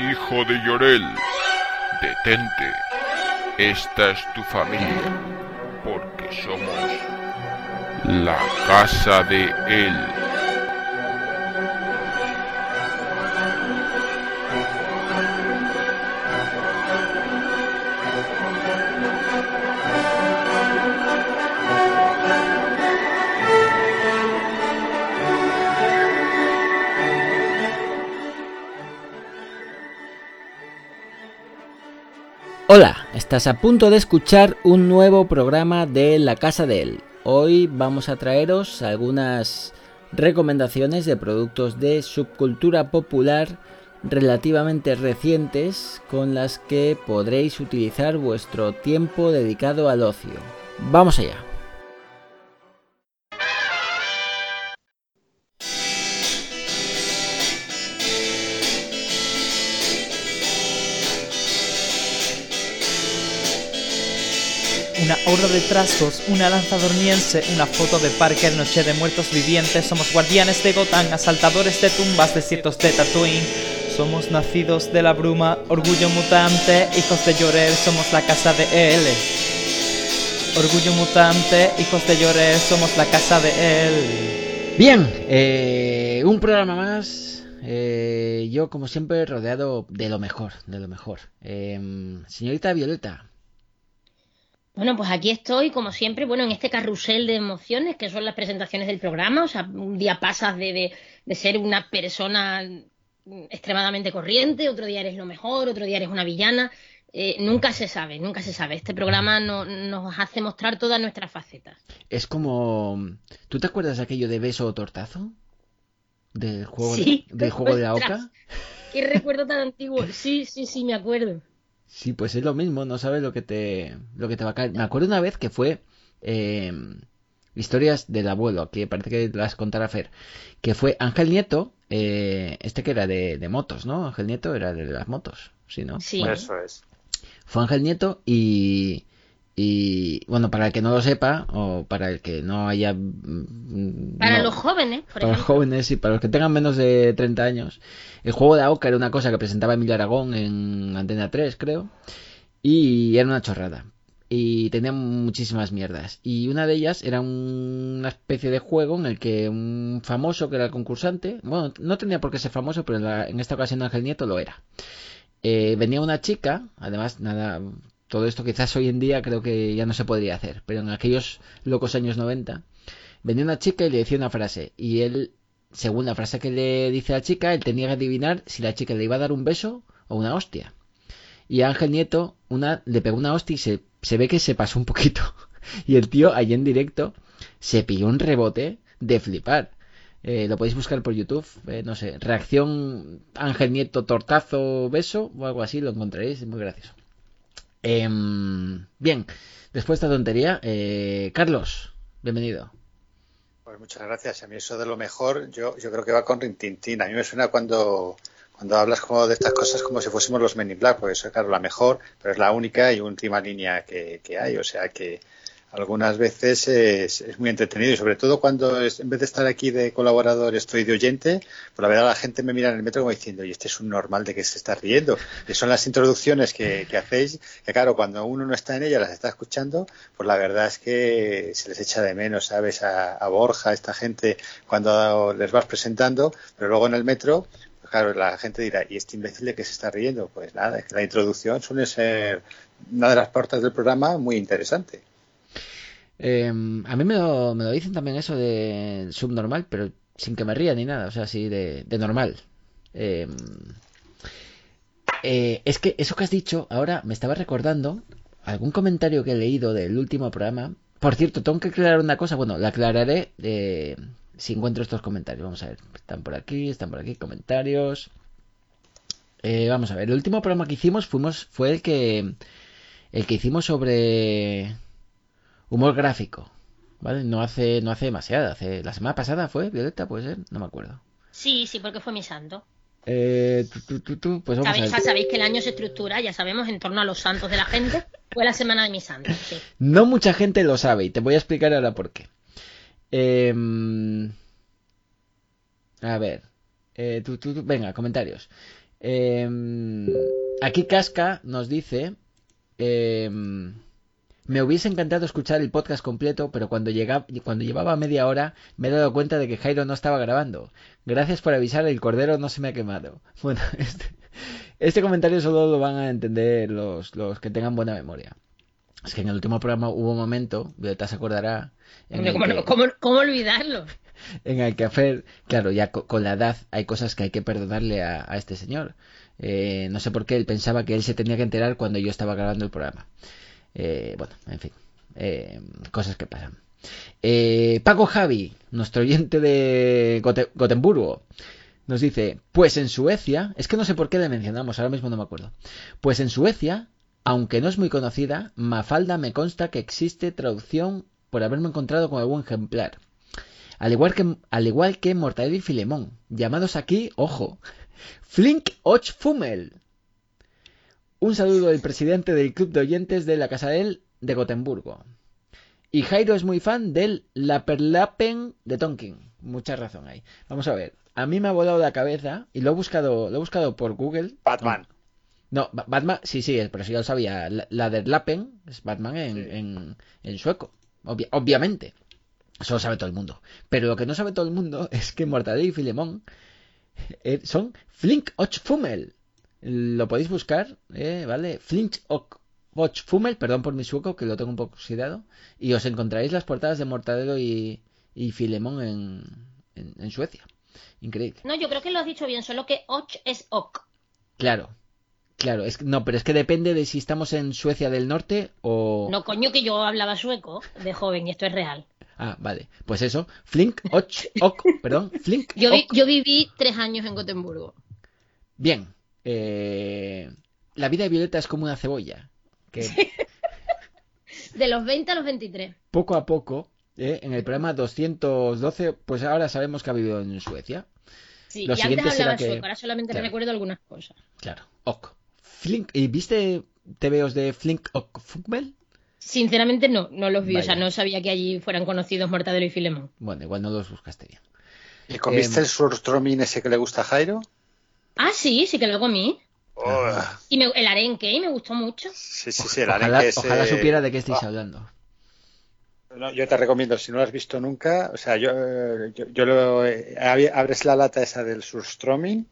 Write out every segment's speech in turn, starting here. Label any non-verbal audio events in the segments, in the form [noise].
hijo de Llorel, detente. Esta es tu familia, porque somos la casa de él. Estás a punto de escuchar un nuevo programa de La Casa de Él. Hoy vamos a traeros algunas recomendaciones de productos de subcultura popular relativamente recientes con las que podréis utilizar vuestro tiempo dedicado al ocio. Vamos allá. Horda de trasgos, una lanza dormiense, una foto de Parker, noche de muertos vivientes. Somos guardianes de Gotham, asaltadores de tumbas, desiertos de Tatooine. Somos nacidos de la bruma, orgullo mutante, hijos de Llorer, somos la casa de él. Orgullo mutante, hijos de Llorer, somos la casa de él. Bien, eh, un programa más. Eh, yo, como siempre, rodeado de lo mejor, de lo mejor. Em, señorita Violeta, bueno, pues aquí estoy, como siempre, bueno, en este carrusel de emociones que son las presentaciones del programa. O sea, un día pasas de, ser una persona extremadamente corriente, otro día eres lo mejor, otro día eres una villana. Eh, nunca se sabe, nunca se sabe. Este programa no, nos hace mostrar todas nuestras facetas. Es como... ¿Tú te acuerdas de aquello de beso o tortazo? Del juego, de, del juego de la oca. Qué recuerdo tan antiguo. Sí, sí, sí, me acuerdo. Sí, pues es lo mismo, no sabes lo que te, lo que te va a caer. Me acuerdo una vez que fue eh, historias del abuelo, que parece que las contará Fer, que fue Ángel Nieto, eh, este que era de, de, motos, ¿no? Ángel Nieto era de las motos, ¿sí, no? Sí. Eso es. Fue Ángel Nieto y, y bueno, para el que no lo sepa, o para el que no haya... Mm, para los jóvenes, por Para los jóvenes y para los que tengan menos de 30 años. El juego de AOCA era una cosa que presentaba Emilio Aragón en Antena 3, creo. Y era una chorrada. Y tenía muchísimas mierdas. Y una de ellas era una especie de juego en el que un famoso que era el concursante, bueno, no tenía por qué ser famoso, pero en, esta ocasión Ángel Nieto lo era. Eh, venía una chica, además, nada, todo esto quizás hoy en día creo que ya no se podría hacer, pero en aquellos locos años 90 venía una chica y le decía una frase y él, según la frase que le dice la chica, él tenía que adivinar si la chica le iba a dar un beso o una hostia. Y Ángel Nieto una, le pegó una hostia y se, se ve que se pasó un poquito. [laughs] Y el tío, allí en directo, se pilló un rebote de flipar. Eh, lo podéis buscar por YouTube, eh, no sé, reacción Ángel Nieto tortazo beso o algo así, lo encontraréis, es muy gracioso. Em, bien, después de esta tontería, eh, Carlos, bienvenido. Pues muchas gracias. A mí eso de lo mejor, yo, creo que va con Rintintín. A mí me suena cuando, cuando hablas como de estas cosas como si fuésemos los Men in Black, porque eso es, claro, la mejor, pero es la única y última línea que, que hay. O sea que algunas veces es, muy entretenido y sobre todo cuando en vez de estar aquí de colaborador estoy de oyente, pues la verdad la gente me mira en el metro como diciendo, y este es un normal de que se está riendo. Y son las introducciones que, hacéis, que claro, cuando uno no está en ella, las está escuchando, pues la verdad es que se les echa de menos, ¿sabes? A, Borja, a esta gente, cuando les vas presentando, pero luego en el metro, pues claro, la gente dirá, ¿y este imbécil de que se está riendo? Pues nada, es que la introducción suele ser una de las puertas del programa muy interesante. Em, a mí me lo, me lo, dicen también eso de subnormal, pero sin que me ría ni nada, o sea, así de, normal. Em, eh, es que eso que has dicho ahora me estaba recordando algún comentario que he leído del último programa. Por cierto, tengo que aclarar una cosa, bueno, la aclararé eh, si encuentro estos comentarios. Vamos a ver, están por aquí, están por aquí, comentarios. Eh, vamos a ver, el último programa que hicimos fuimos, fue el que, el que hicimos sobre humor gráfico. ¿Vale? No hace, no hace demasiado. Hace, la semana pasada fue, Violeta, puede ser, no me acuerdo. Sí, sí, porque fue mi santo. Eh, pues vamos ¿Sabéis, a sabéis que el año se estructura, ya sabemos, en torno a los santos de la gente. Fue la semana de mi santo, sí. No mucha gente lo sabe y te voy a explicar ahora por qué. Em, a ver, eh, venga, comentarios. Em, aquí Casca nos dice... me hubiese encantado escuchar el podcast completo, pero cuando, llegaba, cuando llevaba media hora me he dado cuenta de que Jairo no estaba grabando. Gracias por avisar, el cordero no se me ha quemado. [laughs] Bueno, este, este comentario solo lo van a entender los, los que tengan buena memoria. Es que en el último programa hubo un momento, Violeta se acordará, en el ¿cómo, que- cómo- cómo olvidarlo? [laughs] en el que hacer, claro, ya co- con la edad hay cosas que hay que perdonarle a, a este señor. Eh, no sé por qué él pensaba que él se tenía que enterar cuando yo estaba grabando el programa. Eh, bueno, en fin, eh, cosas que pasan. Eh, Paco Javi, nuestro oyente de Gote- Gotemburgo, nos dice, pues en Suecia, es que no sé por qué le mencionamos, ahora mismo no me acuerdo. Pues en Suecia, aunque no es muy conocida, Mafalda me consta que existe traducción por haberme encontrado con algún ejemplar. Al igual que, al igual que Mortadelo y Filemón, llamados aquí, ojo, Flink och Fummel. Un saludo del presidente del club de oyentes de la Casa del de Gotemburgo. Y Jairo es muy fan del Laperlapen de Tonkin. Mucha razón ahí. Vamos a ver. A mí me ha volado la cabeza y lo he buscado, lo he buscado por Google. Batman. No, Ba- Batman, sí, sí, pero sí ya lo sabía. La, la de Lappen es Batman en, Sí. en, en sueco. Obvia- obviamente. Eso lo sabe todo el mundo. Pero lo que no sabe todo el mundo [laughs] es que Mortadelo y Filemón eh, son Flink och Fummel. Lo podéis buscar, eh, ¿vale? Flink och och Fummel, perdón por mi sueco, que lo tengo un poco oxidado. Y os encontraréis las portadas de Mortadelo y, y Filemón en, en, en Suecia. Increíble. No, yo creo que lo has dicho bien, solo que och es ok. Claro. Claro, es que- no, pero es que depende de si estamos en Suecia del Norte o... No, coño, que yo hablaba sueco de joven y esto es real. Ah, vale. Pues eso, Flink, och, ok, perdón, Flink, Yo, vi- ok. yo viví tres años en Gotemburgo. Bien. Eh, La vida de Violeta es como una cebolla, que [laughs] De los 20 a los 23. poco a poco, eh, en el programa 212, pues ahora sabemos que ha vivido en Suecia. Sí, Lo y siguiente antes hablaba será que- sueco, ahora solamente Claro. recuerdo algunas cosas. Claro, ok. Flink, ¿y viste TVOs de Flink, ok, Funkbel? Sinceramente no, no los vi, o sea, no sabía que allí fueran conocidos Mortadelo y Filemón. Bueno, igual no los buscaste bien. ¿Y comiste Em, el surstroming ese que le gusta a Jairo? Ah, sí, sí que lo comí. Oh, Y me- el arenque, y me gustó mucho. sí, sí, sí, el Ojalá, arenque ese- ojalá supiera de qué estáis Ah, hablando. no, yo te recomiendo, si no lo has visto nunca, o sea, yo, eh, yo, yo lo, eh, ab- abres la lata esa del surstroming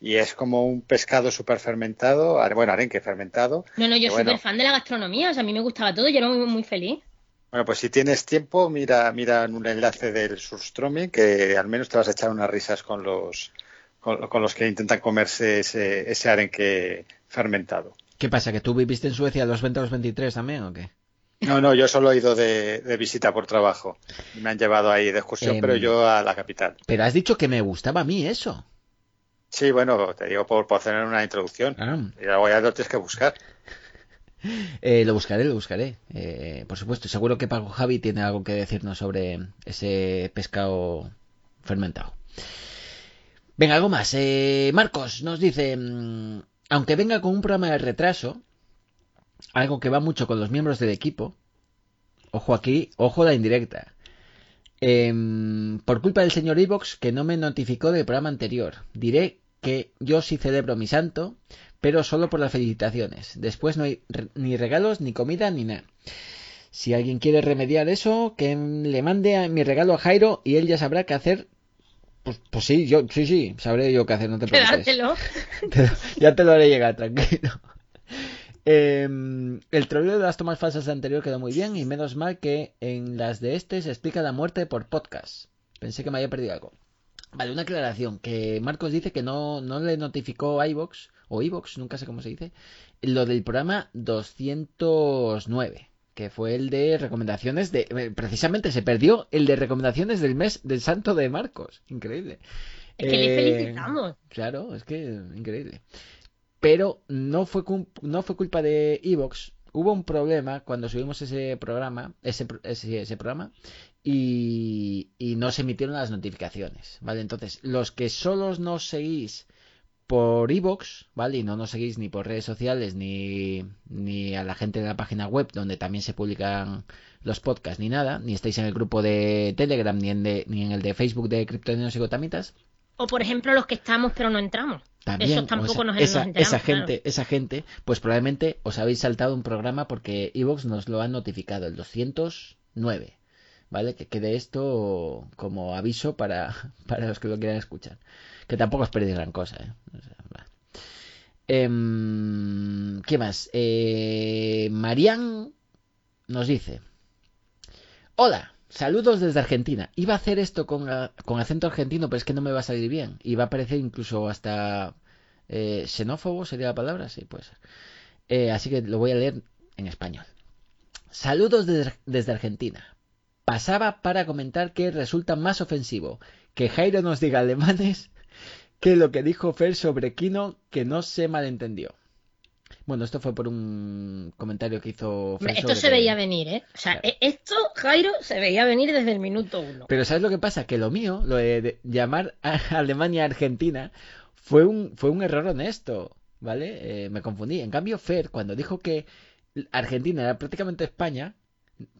y es como un pescado súper fermentado, bueno, arenque fermentado. No, no, yo soy bueno, súper fan de la gastronomía, o sea, a mí me gustaba todo, yo era muy, muy feliz. Bueno, pues si tienes tiempo, mira, mira en un enlace del surstroming que al menos te vas a echar unas risas con los con, con los que intentan comerse ese, ese arenque fermentado. ¿Qué pasa? ¿Que tú viviste en Suecia los 20 a los 23 también o qué? No, no, yo solo he ido de, de visita por trabajo. Me han llevado ahí de excursión, Em, pero yo a la capital. Pero has dicho que me gustaba a mí eso. Sí, bueno, te digo por, por hacer una introducción. Ah, Y luego ya lo tienes que buscar. [laughs] eh, lo buscaré, lo buscaré. Eh, por supuesto, seguro que Paco Javi tiene algo que decirnos sobre ese pescado fermentado. Venga, algo más. Eh, Marcos nos dice, mm, aunque venga con un programa de retraso, algo que va mucho con los miembros del equipo, ojo aquí, ojo la indirecta. Em, por culpa del señor Evox que no me notificó del programa anterior. Diré que yo sí celebro mi santo, pero solo por las felicitaciones. Después no hay ni regalos, ni comida, ni nada. Si alguien quiere remediar eso, que le mande a- mi regalo a Jairo y él ya sabrá qué hacer. Pues, pues sí, yo, sí, sí, sabré yo qué hacer, no te [laughs] preocupes. Te- ya te lo haré llegar, tranquilo. [laughs] Em, el troleo de las tomas falsas de anterior quedó muy bien y menos mal que en las de este se explica la muerte por podcast. Pensé que me había perdido algo. Vale, una aclaración, que Marcos dice que no, no le notificó a iVox, o iVox, nunca sé cómo se dice, lo del programa 209, que fue el de recomendaciones de... eh, Precisamente se perdió el de recomendaciones del mes del santo de Marcos. Increíble. Es que le Eh, felicitamos. Claro, es que increíble. Pero no fue, no fue culpa de Evox. Hubo un problema cuando subimos ese programa, ese, ese, ese programa, y, y no se emitieron las notificaciones, ¿vale? Entonces, los que solos nos seguís por Evox, ¿vale? Y no nos seguís ni por redes sociales, ni, ni a la gente de la página web, donde también se publican los podcasts, ni nada, ni estáis en el grupo de Telegram, ni en, de- ni en el de Facebook de Criptonianos y Gotamitas, O por ejemplo los que estamos pero no entramos. También, o tampoco sea, nos, nos esa, enteramos, esa claro. gente, esa gente, pues probablemente os habéis saltado un programa porque Evox nos lo ha notificado, el 209, ¿vale? Que quede esto como aviso para, [laughs] para los que lo quieran escuchar. Que tampoco os perdéis gran cosa, ¿eh? Em, ¿Qué más? Eh, Marian nos dice: Hola, saludos desde Argentina. Iba a hacer esto con, con acento argentino, pero es que no me va a salir bien. Y va a parecer incluso hasta eh, xenófobo, sería la palabra, sí, pues. Así que lo voy a leer en español. Saludos desde, desde Argentina. Pasaba para comentar que resulta más ofensivo que Jairo nos diga alemanes que lo que dijo Fer sobre Kino que no se malentendió. Bueno, esto fue por un comentario que hizo Fer esto sobre se que- veía venir, ¿eh? O sea, Claro. e- esto, Jairo, se veía venir desde el minuto uno. Pero ¿sabes lo que pasa? Que lo mío, lo de, llamar a Alemania Argentina, fue un, fue un error honesto, ¿vale? Eh, me confundí. En cambio, Fer, cuando dijo que Argentina era prácticamente España,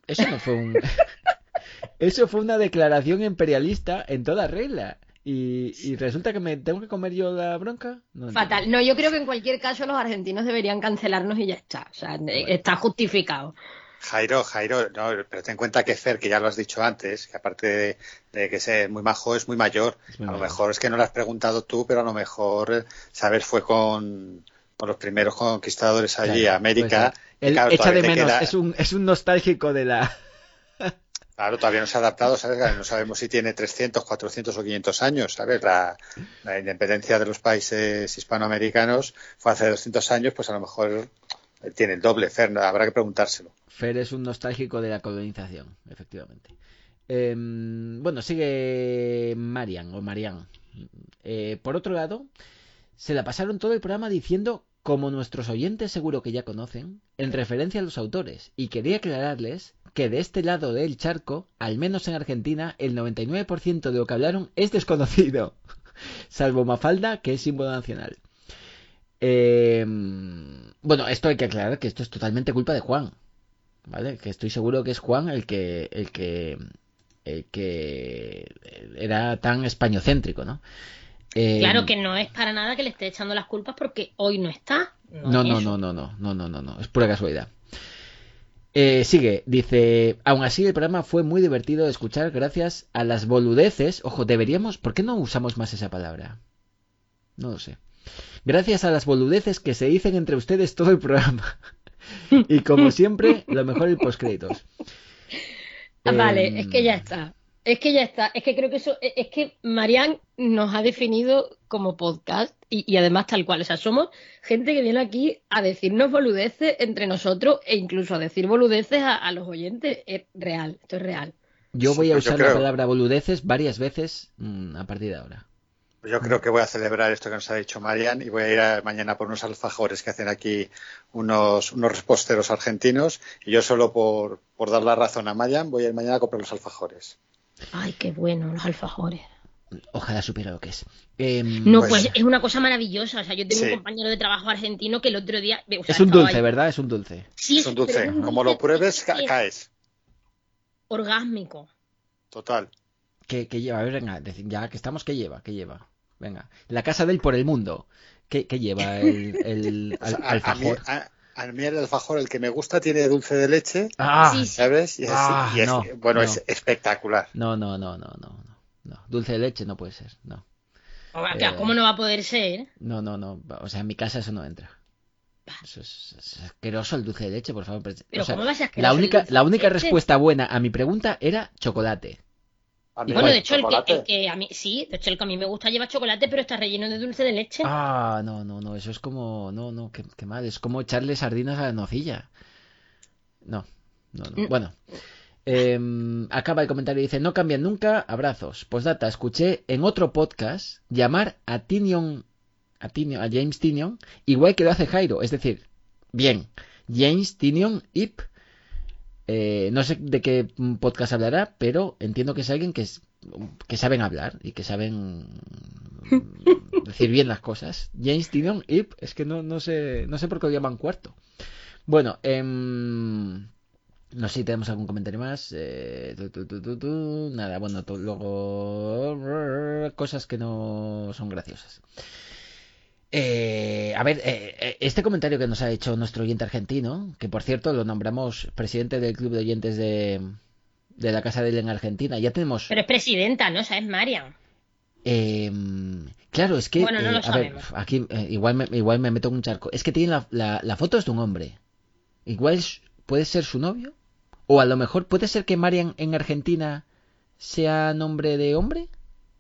eso no fue un... [laughs] [laughs] eso fue una declaración imperialista en toda regla. Y, y resulta que me tengo que comer yo la bronca. No Fatal. No, yo creo que en cualquier caso los argentinos deberían cancelarnos y ya está. O sea, eh, está justificado. Jairo, Jairo, no, pero ten en cuenta que Fer, que ya lo has dicho antes, que aparte de, de que es muy majo, es muy mayor. Es muy a lo mayor. mejor es que no lo has preguntado tú, pero a lo mejor, eh, sabes, fue con, con los primeros conquistadores allí Claro, a América. pues, y él claro, echa de menos, queda- es, un, es un nostálgico de la... Claro, todavía no se ha adaptado, ¿sabes? No sabemos si tiene 300, 400 o 500 años, ¿sabes? La, independencia de los países hispanoamericanos fue hace 200 años, pues a lo mejor tiene el doble, Fer, habrá que preguntárselo. Fer es un nostálgico de la colonización, efectivamente. Em, bueno, sigue Marian o Marian. Eh, por otro lado, se la pasaron todo el programa diciendo, como nuestros oyentes seguro que ya conocen, en referencia a los autores, y quería aclararles que de este lado del charco, al menos en Argentina, el 99% de lo que hablaron es desconocido, [laughs] salvo Mafalda, que es símbolo nacional. Em, bueno, esto hay que aclarar que esto es totalmente culpa de Juan. ¿Vale? Que estoy seguro que es Juan el que el que el que era tan españocéntrico, ¿no? Eh, Claro que no es para nada que le esté echando las culpas porque hoy no está. No, no, no, no, no, no, no, no, no, es pura casualidad. Eh, sigue, dice, aún así el programa fue muy divertido de escuchar gracias a las boludeces. Ojo, deberíamos, ¿por qué no usamos más esa palabra? No lo sé. Gracias a las boludeces que se dicen entre ustedes todo el programa. [laughs] y como siempre, lo mejor el postcréditos. Ah, Vale, Em, es que ya está. Es que ya está. Es que creo que eso. Es que Marian nos ha definido como podcast y, y además tal cual. O sea, somos gente que viene aquí a decirnos boludeces entre nosotros e incluso a decir boludeces a, a los oyentes. Es real, esto es real. Yo voy a Pues usar la palabra boludeces varias veces mm, a partir de ahora. Yo creo que voy a celebrar esto que nos ha dicho Marian y voy a ir a- mañana por unos alfajores que hacen aquí unos, unos reposteros argentinos y yo solo por, por dar la razón a Marian voy a ir mañana a comprar los alfajores. Ay, qué bueno, los alfajores. Ojalá supiera lo que es. Em, No, Pues- pues, es una cosa maravillosa. O sea, yo tengo Sí. un compañero de trabajo argentino que el otro día. o sea, es un dulce, ahí- ¿verdad? Es un dulce. Sí, es un dulce, es un como dulce lo pruebes ca- caes, Orgásmico. total. ¿Qué, qué lleva? A ver, venga, ya que estamos, ¿qué lleva? ¿Qué lleva? Venga. La casa del por el mundo. ¿Qué, qué lleva el, el [laughs] O sea, al- a, a mí, alfajor? a- a mí el alfajor, el que me gusta, tiene dulce de leche, Ah. ¿sabes? Y es, Ah, y es- no, bueno, no. es espectacular. no, no, no, no, no, no. Dulce de leche no puede ser, no. Eh, ¿Cómo no va a poder ser? No, no, no. O sea, en mi casa eso no entra. Eso es, es asqueroso el dulce de leche, por favor. Pero O sea, ¿cómo va a la única, la única respuesta buena a mi pregunta era chocolate. A mí Bueno, de hecho, el que, chocolate. el que a mí, sí, de hecho, el que a mí me gusta lleva chocolate, pero está relleno de dulce de leche. Ah, no, no, no, eso es como, no, no, qué, qué mal, es como echarle sardinas a la nocilla. No, no, no. Mm. Bueno, em, acaba el comentario y dice, no cambian nunca, abrazos. Postdata, escuché en otro podcast llamar a Tinion, a, Tinion, a James Tinion, igual que lo hace Jairo, es decir, bien, James Tinion Ip. Eh, no sé de qué podcast hablará, pero entiendo que es alguien que, es- que saben hablar y que saben [laughs] decir bien las cosas. James Tinion Ip, es que no, no sé no sé por qué lo llaman cuarto. Bueno, em, no sé si tenemos algún comentario más. Eh, tu, tu. Nada, bueno, luego cosas que no son graciosas. Eh, a ver, eh, eh, este comentario que nos ha hecho nuestro oyente argentino, que por cierto lo nombramos presidente del club de oyentes de, de la Casa de él en Argentina, ya tenemos... Pero es presidenta, ¿no? O sea, es Marian. Eh, claro, es que... Bueno, no eh, lo a ver, sabemos. aquí eh, igual, me, igual me meto en un charco. Es que tiene la, la, la foto es de un hombre. Igual es- puede ser su novio. O a lo mejor puede ser que Marian en Argentina sea nombre de hombre.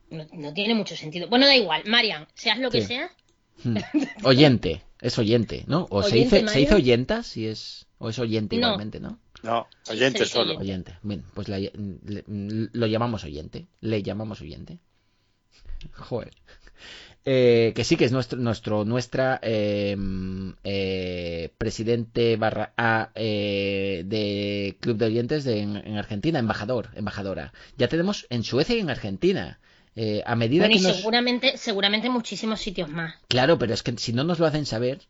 No, no tiene mucho sentido. Bueno, da igual. Marian, seas lo que Sí. seas, Hmm. [laughs] Oyente, es oyente, ¿no? O se dice, se dice oyenta, si es... O es oyente No. igualmente, ¿no? No, oyente solo. oyente. Oyente. Bien, pues la- le- lo llamamos oyente. Le llamamos oyente. Joder. Eh, que sí que es nuestro, nuestro nuestra eh, eh, presidente barra A eh, de Club de Oyentes de, en, en Argentina, embajador, embajadora. Ya tenemos en Suecia y en Argentina. Eh, a medida bueno, y que nos... seguramente, seguramente muchísimos sitios más. Claro, pero es que si no nos lo hacen saber,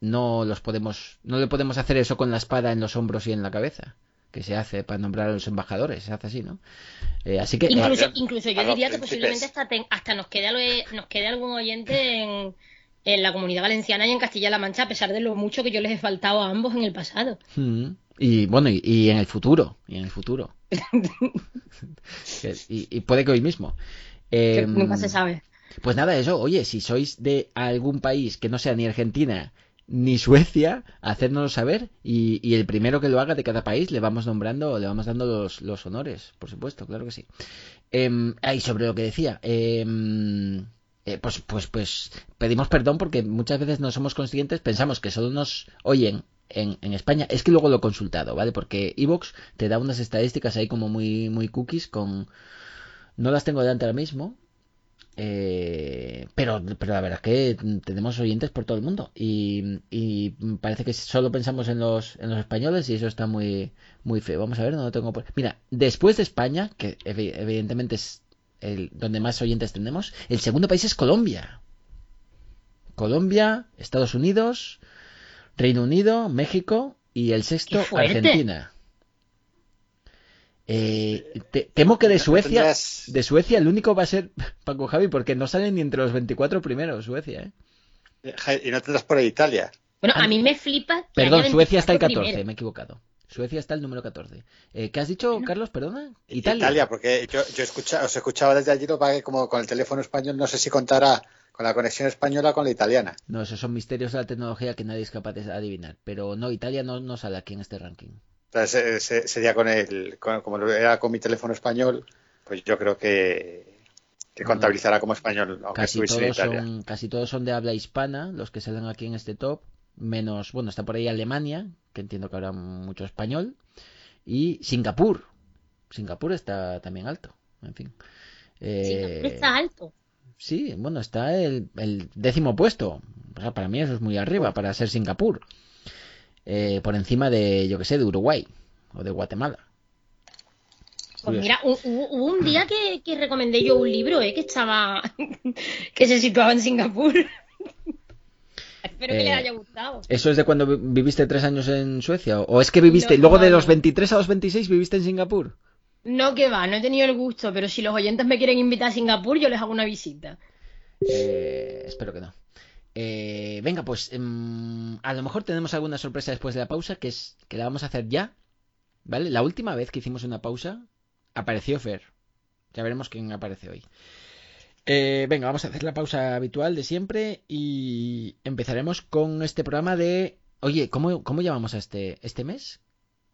no los podemos, no le podemos hacer eso con la espada en los hombros y en la cabeza, que se hace para nombrar a los embajadores, se hace así, ¿no? Eh, así que Incluso, bien. incluso yo los diría que posiblemente hasta, ten- hasta nos, quede, algo- nos quede algún oyente en, en la comunidad valenciana y en Castilla-La Mancha, a pesar de lo mucho que yo les he faltado a ambos en el pasado. Mm, y bueno, y, y en el futuro, y en el futuro. [laughs] [laughs] Y, y puede que hoy mismo. Em, nunca se sabe. Pues nada, eso, oye, si sois de algún país que no sea ni Argentina ni Suecia, hacérnoslo saber y, y el primero que lo haga de cada país le vamos nombrando, le vamos dando los, los honores, por supuesto, claro que sí. Eh, y sobre lo que decía, em, eh, pues, pues, pues pedimos perdón porque muchas veces no somos conscientes, pensamos que solo nos oyen en, en España, es que luego lo he consultado, ¿vale? Porque Evox te da unas estadísticas ahí como muy, muy cookies con... No las tengo delante ahora mismo, eh, pero, pero la verdad es que tenemos oyentes por todo el mundo y, y parece que solo pensamos en los, en los españoles y eso está muy, muy feo. Vamos a ver, no lo tengo por... Mira, después de España, que evi- evidentemente es el, donde más oyentes tenemos, el segundo país es Colombia. Colombia, Estados Unidos, Reino Unido, México y el sexto. Argentina. Eh, te- temo que de Suecia, de Suecia el único va a ser [laughs] Paco Javi porque no salen ni entre los 24 primeros Suecia, ¿eh? Y no tendrás por ahí Italia. Bueno, Ah, a mí me flipa. que Perdón, Suecia está el 24 14, primero. me he equivocado. Suecia está el número 14. Eh, ¿Qué has dicho, Carlos? Perdona. Italia. Italia, porque yo, yo escucha, os escuchaba desde allí, lo que como con el teléfono español, no sé si contará con la conexión española o con la italiana. No, esos son misterios de la tecnología que nadie es capaz de adivinar. Pero no, Italia no, no sale aquí en este ranking. Entonces, eh, se- sería con el, con- como lo era con mi teléfono español, pues yo creo que, que contabilizará como español, aunque Casi estuviese en todos, Italia. son, casi todos son de habla hispana, los que salen aquí en este top. Menos, bueno, está por ahí Alemania, que entiendo que habrá mucho español. Y Singapur. Singapur está también alto. En fin. Eh, Singapur está alto. Sí, bueno, está el, el décimo puesto. O sea, para mí eso es muy arriba para ser Singapur. Eh, por encima de, yo que sé, de Uruguay o de Guatemala. Pues mira, hu- hubo, un día que, que recomendé yo un libro, ¿eh? Que estaba. [laughs] que se situaba en Singapur. [laughs] Espero que Eh, les haya gustado. ¿Eso es de cuando vi- viviste tres años en Suecia? ¿O es que viviste, No, luego de los no. 23 a los 26 viviste en Singapur? No, que va, no he tenido el gusto, pero si los oyentes me quieren invitar a Singapur, yo les hago una visita. Eh, espero que no. Eh, venga, pues em, a lo mejor tenemos alguna sorpresa después de la pausa, que es que la vamos a hacer ya. ¿Vale? La última vez que hicimos una pausa, apareció Fer. Ya veremos quién aparece hoy. Eh, venga, vamos a hacer la pausa habitual de siempre y empezaremos con este programa de... Oye, ¿cómo, cómo llamamos a este, este mes?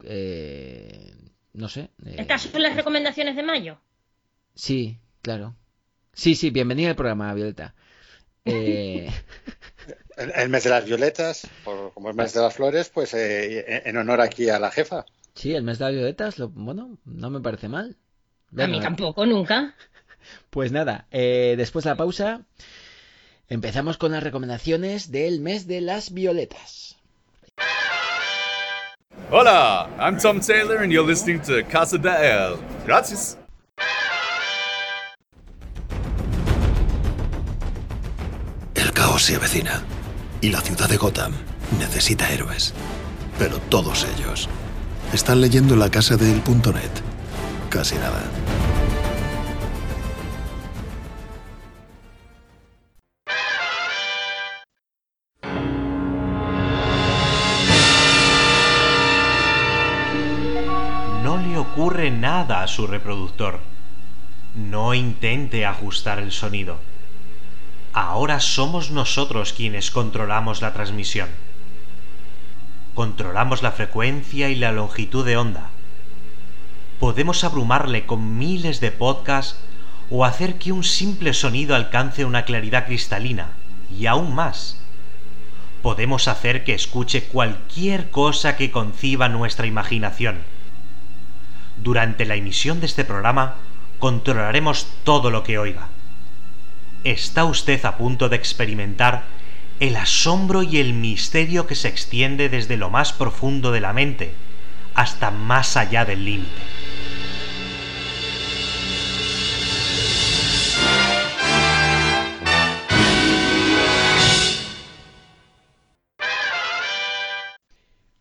Eh, no sé. eh, Estas son las recomendaciones de mayo. Sí, claro. Sí, sí, bienvenida al programa, Violeta. Eh, El, el mes de las violetas, por, como el mes de las flores, pues eh, en, honor aquí a la jefa. sí, el mes de las violetas, lo, bueno, no me parece mal. A mí tampoco, nunca. [laughs] Pues nada, eh, después de la pausa, empezamos con las recomendaciones del mes de las violetas. Hola, I'm Tom Taylor, and you're listening to Casa de El. Gracias. se avecina. Y la ciudad de Gotham necesita héroes. Pero todos ellos están leyendo la casa de el.net. Casi nada. No le ocurre nada a su reproductor. No intente ajustar el sonido. Ahora somos nosotros quienes controlamos la transmisión. Controlamos la frecuencia y la longitud de onda. Podemos abrumarle con miles de podcasts o hacer que un simple sonido alcance una claridad cristalina, y aún más. Podemos hacer que escuche cualquier cosa que conciba nuestra imaginación. Durante la emisión de este programa controlaremos todo lo que oiga. Está usted a punto de experimentar el asombro y el misterio que se extiende desde lo más profundo de la mente hasta más allá del límite.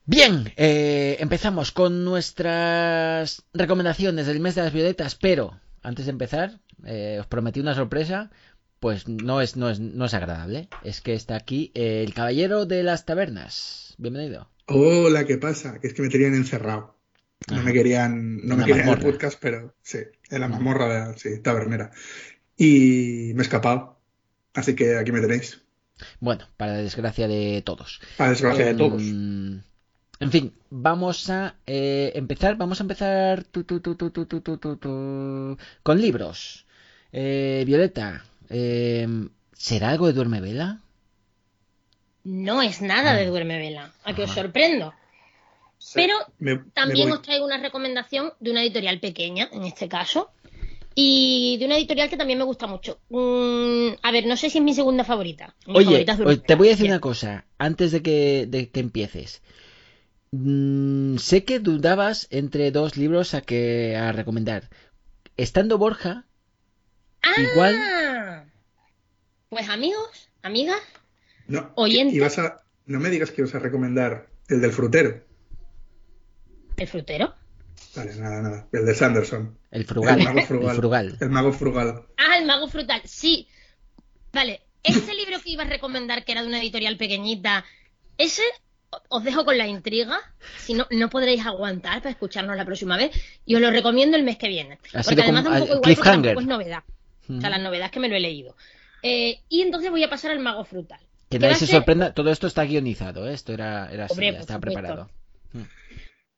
Bien, eh, empezamos con nuestras recomendaciones del mes de las violetas, pero antes de empezar, eh, os prometí una sorpresa, pues no es, no es, no es agradable. Es que está aquí eh, el caballero de las tabernas. Bienvenido. Hola, ¿qué pasa? Que es que me tenían encerrado. No me querían, no me querían en el podcast, pero sí, en la mazmorra, de la, sí, tabernera. Y me he escapado. Así que aquí me tenéis. Bueno, para la desgracia de todos. Para la desgracia de em, todos. En fin, vamos a eh, empezar, vamos a empezar con libros. Eh, Violeta, em, ¿será algo de Duerme Vela? No es nada de Duerme Vela, a que os sorprendo. Pero Me, también os traigo una recomendación de una editorial pequeña, en este caso, y de una editorial que también me gusta mucho. Mm, a ver, no sé si es mi segunda favorita. Mi Oye, favorita te voy a decir una cosa antes de que, de que empieces. Mm, sé que dudabas entre dos libros a que a recomendar. Estando Borja, igual Ah, Pues amigos, amigas, No, oyente. y vas a, no me digas que ibas a recomendar el del frutero. el frutero. Vale, nada, nada. El de Sanderson. el frugal, El mago el frugal. El mago frugal. Ah, el mago frutal, sí. Vale, ese libro que iba a recomendar, que era de una editorial pequeñita, ese os dejo con la intriga, si no, no podréis aguantar para escucharnos la próxima vez, y os lo recomiendo el mes que viene. Porque además como da un poco igual porque tampoco es novedad. O sea, la novedad es que me lo he leído. Eh, y entonces voy a pasar al mago frutal. Que nadie se ser- sorprenda, todo esto está guionizado, ¿eh? Esto era, era Hombre, supuesto. preparado.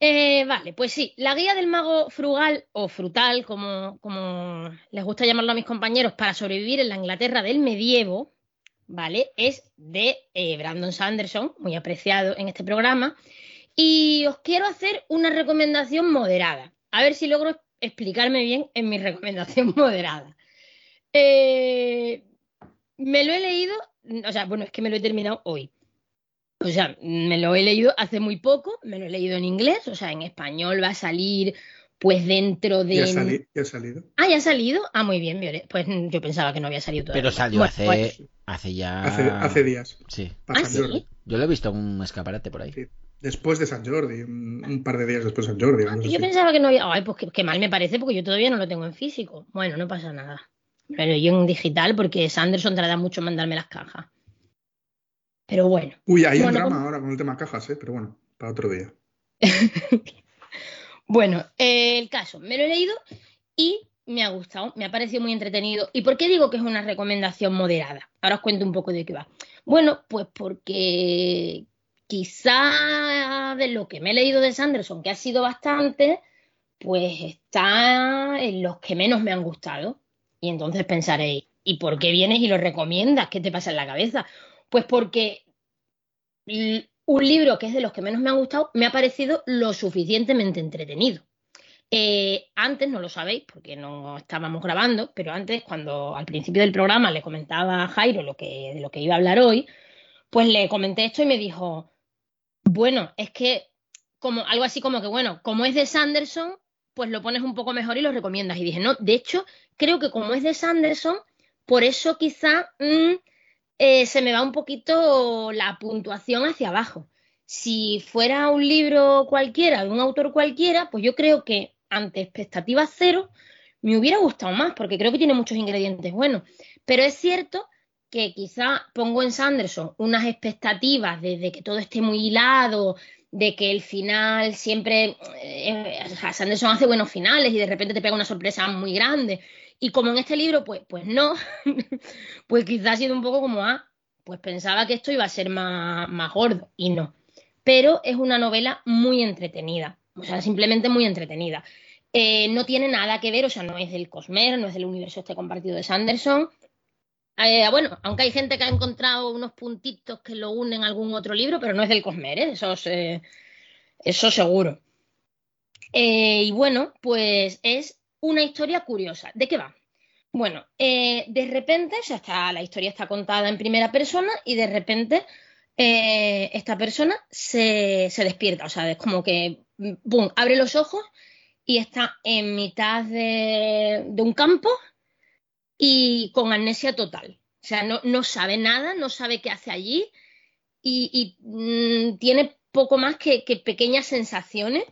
Eh, vale, pues sí, la guía del mago frugal o frutal, como, como les gusta llamarlo a mis compañeros, para sobrevivir en la Inglaterra del medievo, ¿vale? Es de eh, Brandon Sanderson, muy apreciado en este programa, y os quiero hacer una recomendación moderada. A ver si logro explicarme bien en mi [laughs] recomendación moderada. Eh, me lo he leído, o sea, bueno, es que me lo he terminado hoy. O sea, me lo he leído hace muy poco, me lo he leído en inglés, o sea, en español va a salir pues dentro de... Ya, sali- ya ha salido. Ah, ya ha salido. Ah, muy bien, Violet. Pues yo pensaba que no había salido todavía. Pero salió Bueno, hace, pues, hace ya... Hace, hace días. Sí. Ah, ¿sí? Yo lo he visto en un escaparate por ahí. Sí. Después de San Jordi, un, un par de días después de San Jordi. algo yo así. pensaba que no había... Ay, pues qué mal me parece porque yo todavía no lo tengo en físico. Bueno, no pasa nada. Pero yo en digital porque Sanderson tarda mucho en mandarme las cajas. Pero bueno. Uy, hay un drama ahora con el tema cajas, ¿eh? pero bueno, para otro día. [laughs] Bueno, eh, el caso, me lo he leído y me ha gustado, me ha parecido muy entretenido. ¿Y por qué digo que es una recomendación moderada? Ahora os cuento un poco de qué va. Bueno, pues porque quizá de lo que me he leído de Sanderson, que ha sido bastante, pues está en los que menos me han gustado. Y entonces pensaréis, ¿y por qué vienes y lo recomiendas? ¿Qué te pasa en la cabeza? Pues porque un libro que es de los que menos me ha gustado me ha parecido lo suficientemente entretenido. Eh, antes, no lo sabéis porque no estábamos grabando, pero antes, cuando al principio del programa le comentaba a Jairo lo que, de lo que iba a hablar hoy, pues le comenté esto y me dijo, bueno, es que como algo así como que, bueno, como es de Sanderson, pues lo pones un poco mejor y lo recomiendas. Y dije, no, de hecho, creo que como es de Sanderson, por eso quizá mm, eh, se me va un poquito la puntuación hacia abajo. Si fuera un libro cualquiera, de un autor cualquiera, pues yo creo que ante expectativas cero me hubiera gustado más, porque creo que tiene muchos ingredientes buenos. Pero es cierto que quizá pongo en Sanderson unas expectativas de, de que todo esté muy hilado, de que el final siempre. Eh, Sanderson hace buenos finales y de repente te pega una sorpresa muy grande. Y como en este libro, pues, pues no, [laughs] pues quizás ha sido un poco como, ah, pues pensaba que esto iba a ser más, más gordo y no. Pero es una novela muy entretenida, o sea, simplemente muy entretenida. Eh, no tiene nada que ver, o sea, no es del Cosmer, no es del universo este compartido de Sanderson. Eh, bueno, aunque hay gente que ha encontrado unos puntitos que lo unen a algún otro libro, pero no es del Cosmer, ¿eh? eso, eso seguro. y bueno, pues es una historia curiosa. ¿De qué va? Bueno, de repente, o sea, está, la historia está contada en primera persona y de repente esta persona se, se, despierta, o sea, es como que, boom, abre los ojos y está en mitad de, un campo y con amnesia total. O sea, no, sabe nada, no sabe qué hace allí y, mm, tiene poco más que, pequeñas sensaciones.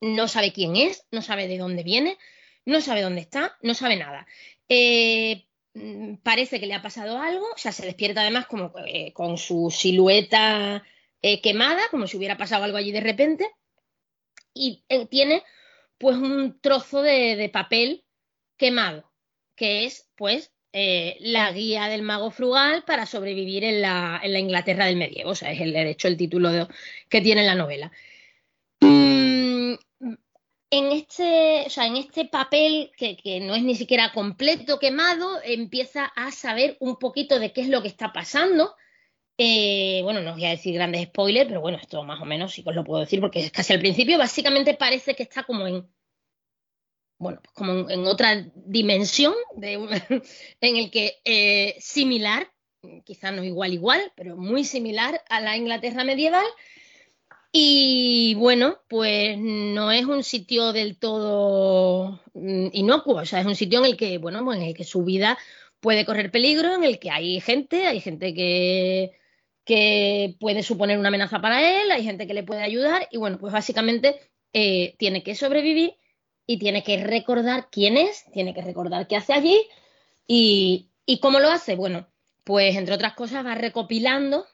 No sabe quién es, no sabe de dónde viene, no sabe dónde está, no sabe nada. Eh, mm, parece que le ha pasado algo, o sea, se despierta además como eh, con su silueta eh, quemada, como si hubiera pasado algo allí de repente, y tiene pues un trozo de, papel quemado, que es pues eh, la guía del mago frugal para sobrevivir en la, Inglaterra del medievo. O sea, es el, derecho el título que tiene la novela. Mm, en este, o sea, en este papel, que, no es ni siquiera completo quemado, empieza a saber un poquito de qué es lo que está pasando. Eh, bueno, no os voy a decir grandes spoilers, pero bueno, esto más o menos sí que os lo puedo decir porque es casi al principio. Básicamente parece que está como en, bueno, pues como en, otra dimensión [laughs] en el que eh, similar, quizás no igual igual, pero muy similar a la Inglaterra medieval. Y bueno, pues no es un sitio del todo mm, inocuo, o sea, es un sitio en el que, bueno, pues en el que su vida puede correr peligro, en el que hay gente, hay gente que, que puede suponer una amenaza para él, hay gente que le puede ayudar y bueno, pues básicamente eh, tiene que sobrevivir y tiene que recordar quién es, tiene que recordar qué hace allí y, cómo lo hace. Bueno, pues entre otras cosas va recopilando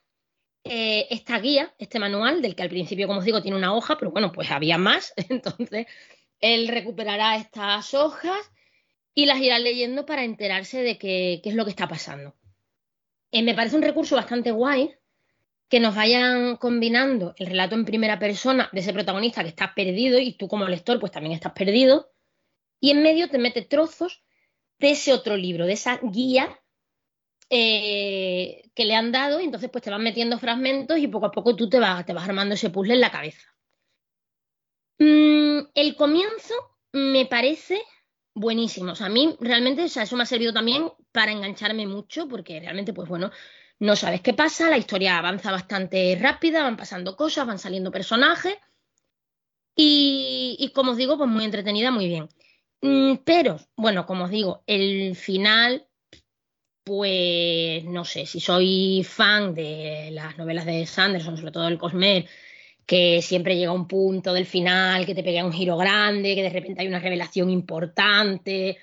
eh, esta guía, este manual, del que al principio, como os digo, tiene una hoja, pero bueno, pues había más. [laughs] Entonces, él recuperará estas hojas y las irá leyendo para enterarse de qué, es lo que está pasando. Eh, me parece un recurso bastante guay que nos vayan combinando el relato en primera persona de ese protagonista que está perdido y tú como lector pues también estás perdido y en medio te mete trozos de ese otro libro, de esa guía eh, que le han dado y entonces pues te van metiendo fragmentos y poco a poco tú te vas, te vas armando ese puzzle en la cabeza. Mm, el comienzo me parece buenísimo. O sea, a mí realmente o sea, eso me ha servido también para engancharme mucho porque realmente pues bueno, no sabes qué pasa, la historia avanza bastante rápida, van pasando cosas, van saliendo personajes y, como os digo, pues muy entretenida, muy bien. Mm, pero, bueno, como os digo, el final, pues no sé, si soy fan de las novelas de Sanderson, sobre todo el Cosmer, que siempre llega un punto del final, que te pega un giro grande, que de repente hay una revelación importante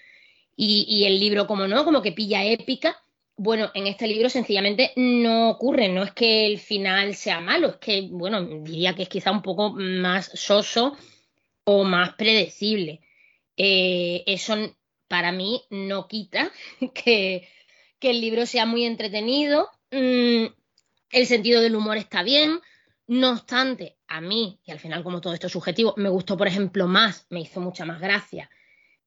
y el libro, como no, como que pilla épica bueno, en este libro sencillamente no ocurre, no es que el final sea malo, es que, bueno, diría que es quizá un poco más soso o más predecible. Eh, eso para mí no quita [laughs] que, el libro sea muy entretenido, mm, el sentido del humor está bien, no obstante, a mí, y al final como todo esto es subjetivo, me gustó, por ejemplo, más, me hizo mucha más gracia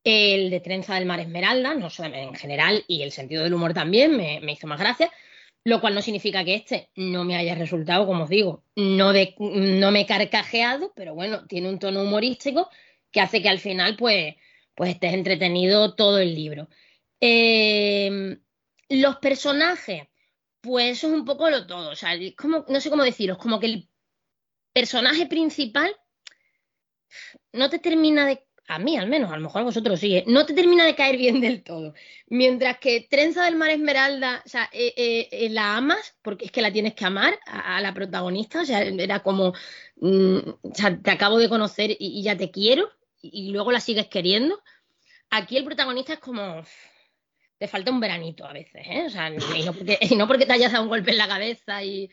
el de Trenza del Mar Esmeralda, no en general, y el sentido del humor también me, hizo más gracia, lo cual no significa que este no me haya resultado, como os digo, no, de, no me he carcajeado, pero bueno, tiene un tono humorístico que hace que al final pues, pues estés entretenido todo el libro. Eh, los personajes, pues eso es un poco lo todo, o sea, como, no sé cómo deciros, como que el personaje principal no te termina de a mí al menos, a lo mejor a vosotros sí, ¿eh? no te termina de caer bien del todo. Mientras que Trenza del Mar Esmeralda, o sea, eh, eh, la amas, porque es que la tienes que amar a, la protagonista, o sea, era como, mm, o sea, te acabo de conocer y, ya te quiero, y, luego la sigues queriendo. Aquí el protagonista es como, te falta un veranito a veces, ¿eh? O sea, y no porque, te hayas dado un golpe en la cabeza y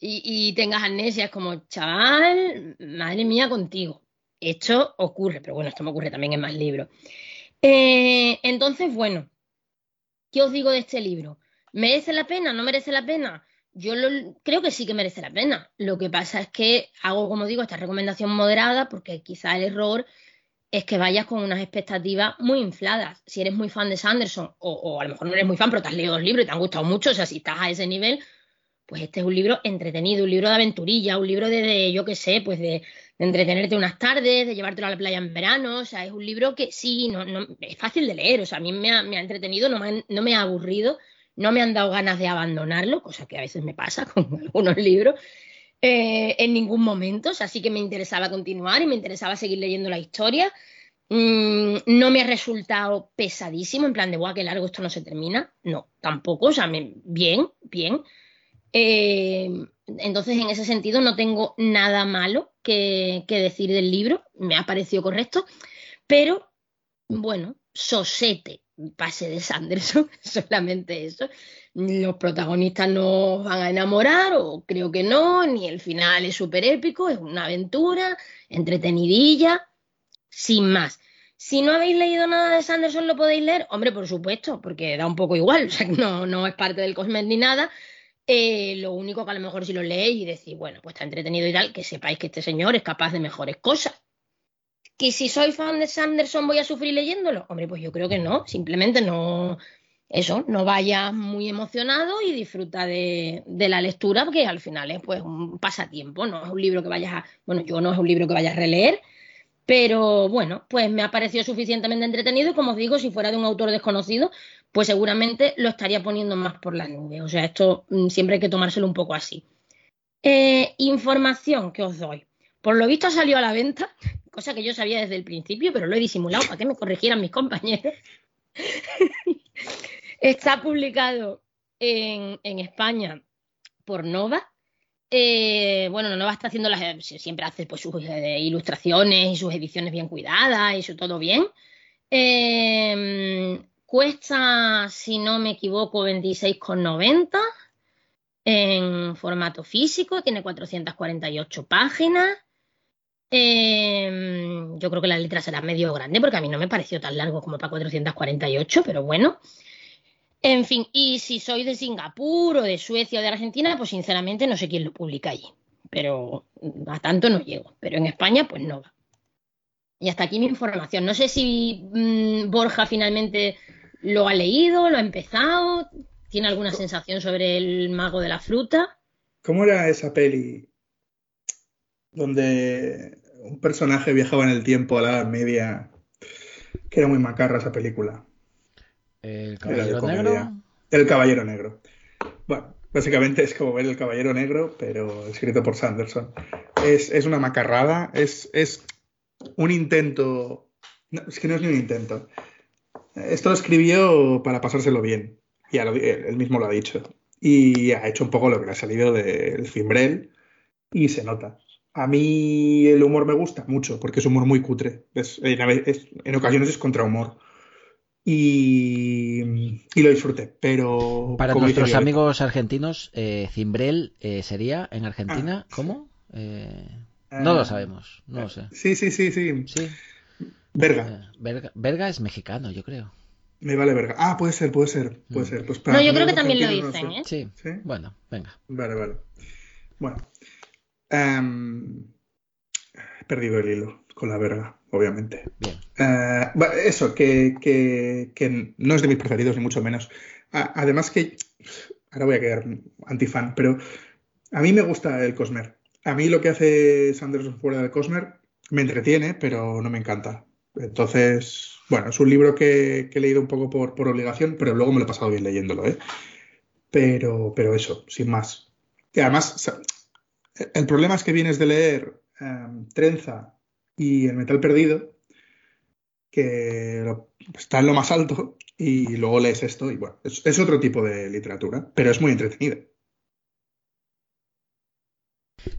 y, y tengas amnesia, es como, chaval, madre mía contigo. Esto ocurre, pero bueno, esto me ocurre también en más libros. Eh, entonces, bueno, ¿qué os digo de este libro? ¿Merece la pena? ¿No merece la pena? Yo creo que sí que merece la pena. Lo que pasa es que hago, como digo, esta recomendación moderada porque quizá el error es que vayas con unas expectativas muy infladas. Si eres muy fan de Sanderson, o, o a lo mejor no eres muy fan, pero te has leído dos libros y te han gustado mucho, o sea, si estás a ese nivel, pues este es un libro entretenido, un libro de aventurilla, un libro de, de, yo qué sé, pues de, de entretenerte unas tardes, de llevártelo a la playa en verano, o sea, es un libro que sí, no, no, es fácil de leer, o sea, a mí me ha, me ha entretenido, no me, han- no me ha aburrido, no me han dado ganas de abandonarlo, cosa que a veces me pasa [laughs] con algunos libros, eh, en ningún momento, o sea, sí que me interesaba continuar y me interesaba seguir leyendo la historia. Mm, no me ha resultado pesadísimo, en plan de, guau, qué largo esto no se termina. No, tampoco, o sea, me- bien, bien. Eh, entonces, en ese sentido, no tengo nada malo que, decir del libro, me ha parecido correcto, pero bueno, sosete, pase de Sanderson, [laughs] solamente eso. Los protagonistas no van a enamorar, o creo que no, ni el final es súper épico, es una aventura entretenidilla, sin más. Si no habéis leído nada de Sanderson, ¿lo podéis leer? Hombre, por supuesto, porque da un poco igual, [laughs] o sea, no, no es parte del Cosmet ni nada. Eh, lo único que a lo mejor si lo leéis y decís, bueno, pues está entretenido y tal, que sepáis que este señor es capaz de mejores cosas. Que si soy fan de Sanderson voy a sufrir leyéndolo. Hombre, pues yo creo que no, simplemente no, eso, no vayas muy emocionado y disfruta de, la lectura, porque al final es pues un pasatiempo, no es un libro que vayas a, bueno, yo no es un libro que vayas a releer, pero bueno, pues me ha parecido suficientemente entretenido como os digo, si fuera de un autor desconocido, pues seguramente lo estaría poniendo más por la nube. O sea, esto mm, siempre hay que tomárselo un poco así. Eh, información que os doy. Por lo visto ha salido a la venta, cosa que yo sabía desde el principio, pero lo he disimulado para que me corrigieran mis compañeros. [laughs] Está publicado en, España por Nova. Eh, bueno, Nova está haciendo las, siempre hace pues, sus eh, ilustraciones y sus ediciones bien cuidadas, y eso todo bien. Eh, cuesta, si no me equivoco, 26,90 en formato físico, tiene 448 páginas. Eh, yo creo que la letra será medio grande porque a mí no me pareció tan largo como para 448, pero bueno. En fin, y si sois de Singapur o de Suecia o de Argentina, pues sinceramente no sé quién lo publica allí. Pero a tanto no llego. Pero en España, pues no va. Y hasta aquí mi información. No sé si mmm, Borja finalmente lo ha leído, lo ha empezado, tiene alguna sensación sobre el mago de la fruta. ¿Cómo era esa peli donde un personaje viajaba en el tiempo a la Edad Media? Que era muy macarra esa película. El Caballero Negro. El Caballero Negro. Bueno, básicamente es como ver El Caballero Negro, pero escrito por Sanderson. Es, es una macarrada, es, es un intento. No, es que no es ni un intento. Esto lo escribió para pasárselo bien. Y él mismo lo ha dicho. Y ha hecho un poco lo que le ha salido del cimbrel. Y se nota. A mí el humor me gusta mucho, porque es humor muy cutre. Es, es, en ocasiones es contra humor. Y, y, lo disfruté, pero... Para nuestros amigos argentinos, eh, Cimbrel eh, sería en Argentina, ah, ¿cómo? Eh, no lo sabemos, no lo sé. Sí, sí, sí, sí. ¿Sí? Verga. Verga. Verga es mexicano, yo creo. Me vale verga. Ah, puede ser, puede ser, puede ser. Pues no, yo creo que también lo dicen, no sé. ¿eh? Sí. sí. Bueno, venga. Vale, vale. Bueno. Um, he perdido el hilo con la verga, obviamente. Bien. Uh, eso, que, que, que, no es de mis preferidos, ni mucho menos. Además que, ahora voy a quedar antifan, pero a mí me gusta el Cosmer. A mí lo que hace Sanderson fuera del Cosmer me entretiene, pero no me encanta. Entonces, bueno, es un libro que, he leído un poco por, por, obligación, pero luego me lo he pasado bien leyéndolo, ¿eh? Pero, pero eso, sin más. Y además, el problema es que vienes de leer um, Trenza y El Metal Perdido, que está en lo más alto, y luego lees esto, y bueno, es, es, otro tipo de literatura, pero es muy entretenida.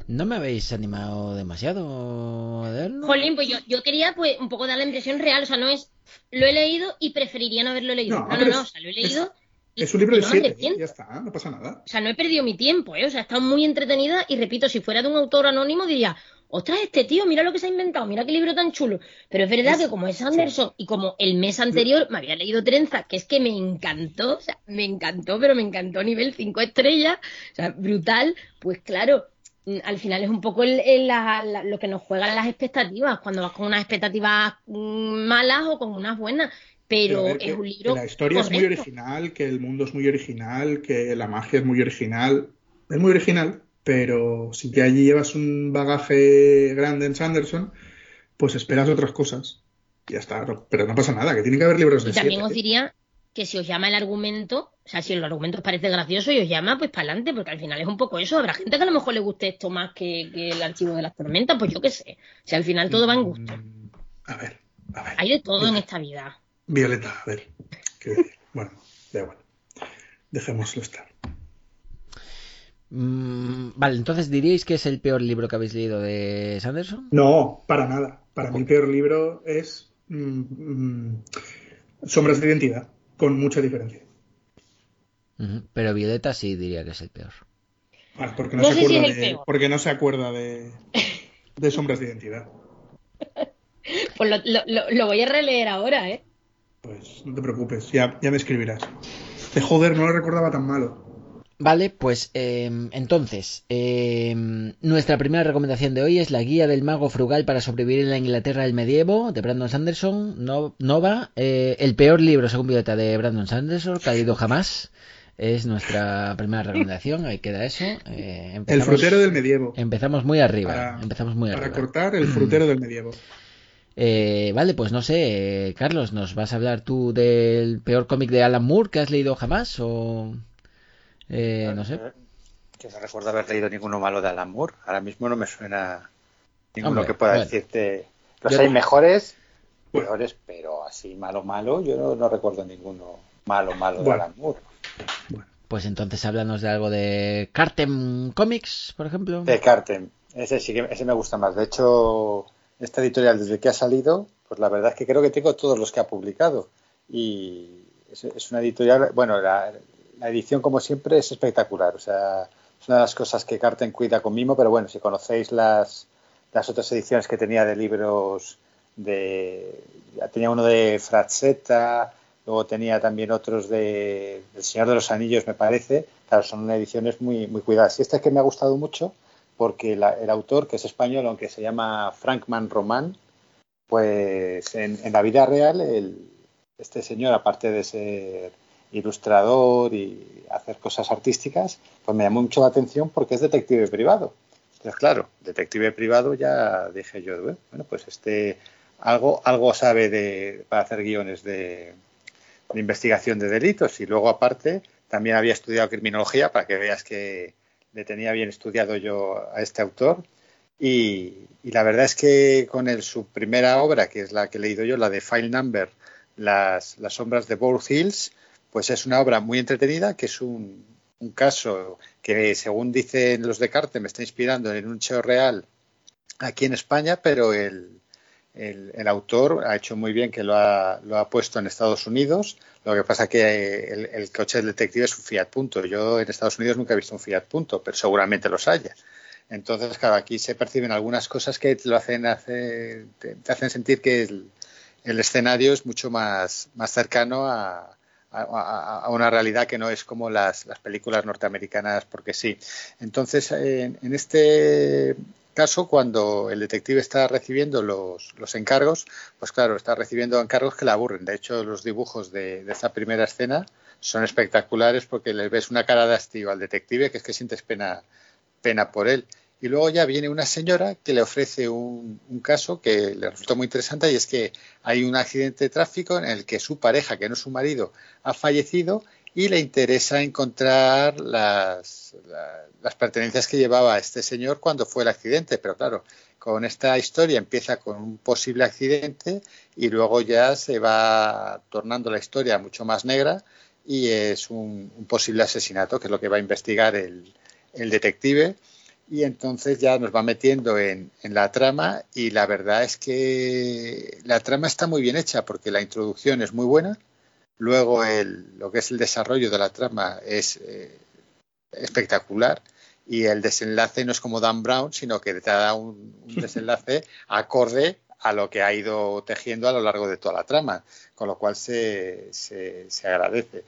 ¿No me habéis animado demasiado a leerlo? Jolín, pues yo, yo quería pues un poco dar la impresión real, o sea, no es lo he leído y preferiría no haberlo leído. No, no, no, no, o sea, lo he leído, es, Es un libro de siete, ya está, no pasa nada. O sea, no he perdido mi tiempo, ¿eh? O sea, he estado muy entretenida y repito, si fuera de un autor anónimo diría, ostras, este tío, mira lo que se ha inventado, mira qué libro tan chulo. Pero es verdad Es- que como es Anderson y como el mes anterior me había leído Trenza, que es que me encantó, o sea, me encantó, pero me encantó nivel 5 estrellas, o sea, brutal, pues claro. Mm, Al final es un poco el- el- la- la- lo que nos juegan las expectativas, cuando vas con unas expectativas mm, malas o con unas buenas, pero, es que- un que libro la historia es muy original, que el mundo es muy original, que la magia es muy original. Es muy original, pero si ya allí llevas un bagaje grande en Sanderson, pues esperas otras cosas. Y ya está, pero no pasa nada, que tiene que haber libros de Y también siete, os diría que si os llama el argumento, o sea, si el argumento os parece gracioso y os llama, pues para adelante, porque al final es un poco eso. Habrá gente que a lo mejor le guste esto más que, que el archivo de las tormentas, pues yo qué sé. O sea, al final todo va en gusto. Mm, A ver, a ver. Hay de todo en esta vida. Violeta, a ver. [laughs] Bueno, da igual. Dejémoslo estar. Mm, vale, entonces diríais que es el peor libro que habéis leído de Sanderson. No, para nada. Para mí el peor libro es mm, mm, Sombras de Identidad, con mucha diferencia. Pero Violeta sí diría que es el peor. Ah, porque no, No se sé si acuerda es el de, peor. porque no se acuerda de, [laughs] de Sombras de Identidad. Pues lo, lo- lo- lo voy a releer ahora, ¿eh? Pues no te preocupes, ya, ya me escribirás. De joder, no lo recordaba tan malo. Vale, pues em, entonces, em, nuestra primera recomendación de hoy es la guía del mago frugal para sobrevivir en la Inglaterra del medievo de Brandon Sanderson, No- Nova, eh, el peor libro según Violeta de Brandon Sanderson que ha leído jamás. Es nuestra primera recomendación, ahí queda eso. Eh, El frutero del medievo. Empezamos muy arriba, Para- empezamos muy Para arriba. cortar el frutero del medievo. [clears throat] Eh, vale, pues no sé, eh, Carlos, ¿nos vas a hablar tú del peor cómic de Alan Moore que has leído jamás? O eh, no sé. Que no recuerdo haber leído ninguno malo de Alan Moore. Ahora mismo no me suena ninguno Hombre, que pueda bueno. decirte. Los Yo- hay mejores, peores, pero así malo, malo, yo no, no recuerdo ninguno malo, malo de Bueno. Alan Moore. Pues entonces háblanos de algo de Cartem Comics, por ejemplo. De Carten, ese sí que ese me gusta más. De hecho, esta editorial desde que ha salido, pues la verdad es que creo que tengo todos los que ha publicado. Y es, es una editorial, bueno, la, la edición como siempre es espectacular. O sea, es una de las cosas que Carten cuida con mimo, pero bueno, si conocéis las, las otras ediciones que tenía de libros de tenía uno de Frazzetta, luego tenía también otros de El Señor de los Anillos, me parece. Claro, son ediciones muy, muy cuidadas. Y esta es que me ha gustado mucho porque la- el autor, que es español, aunque se llama Frankman Román, pues en, en la vida real, el- este señor, aparte de ser ilustrador y hacer cosas artísticas, pues me llamó mucho la atención porque es detective privado. Entonces, claro, detective privado ya dije yo, "Bueno, pues este algo, algo sabe de, para hacer guiones de, de investigación de delitos y luego aparte también había estudiado criminología para que veas que le tenía bien estudiado yo a este autor y, la verdad es que con el, su primera obra, que es la que he leído yo, la de File Number, Las, las sombras de Bold Hills, pues es una obra muy entretenida, que es un, caso que, según dicen los de Carte, me está inspirando en un hecho real aquí en España, pero el, el, autor ha hecho muy bien que lo ha, lo ha puesto en Estados Unidos. Lo que pasa que el, coche del detective es un Fiat Punto. Yo en Estados Unidos nunca he visto un Fiat Punto, pero seguramente los haya. Entonces, claro, aquí se perciben algunas cosas que te lo hacen, hace- te hacen sentir que el, el escenario es mucho más, más cercano a, a- una realidad que no es como las, las películas norteamericanas, porque sí. Entonces, en, en este caso, cuando el detective está recibiendo los, los encargos, pues claro, está recibiendo encargos que le aburren. De hecho, los dibujos de, de esta primera escena son espectaculares porque le ves una cara de hastío al detective que es que sientes pena, pena por él. Y luego ya viene una señora que le ofrece un, un caso que le resultó muy interesante y es que hay un accidente de tráfico en el que su pareja, que no es su marido, ha fallecido y le interesa encontrar las, la- las pertenencias que llevaba este señor cuando fue el accidente. Pero claro, con esta historia empieza con un posible accidente y luego ya se va tornando la historia mucho más negra y es un, un posible asesinato, que es lo que va a investigar el, el detective y entonces ya nos va metiendo en, en la trama y la verdad es que la trama está muy bien hecha porque la introducción es muy buena, Luego el, lo que es el desarrollo de la trama es eh, espectacular y el desenlace no es como Dan Brown, sino que te da un, un [laughs] desenlace acorde a lo que ha ido tejiendo a lo largo de toda la trama, con lo cual se, se, se agradece.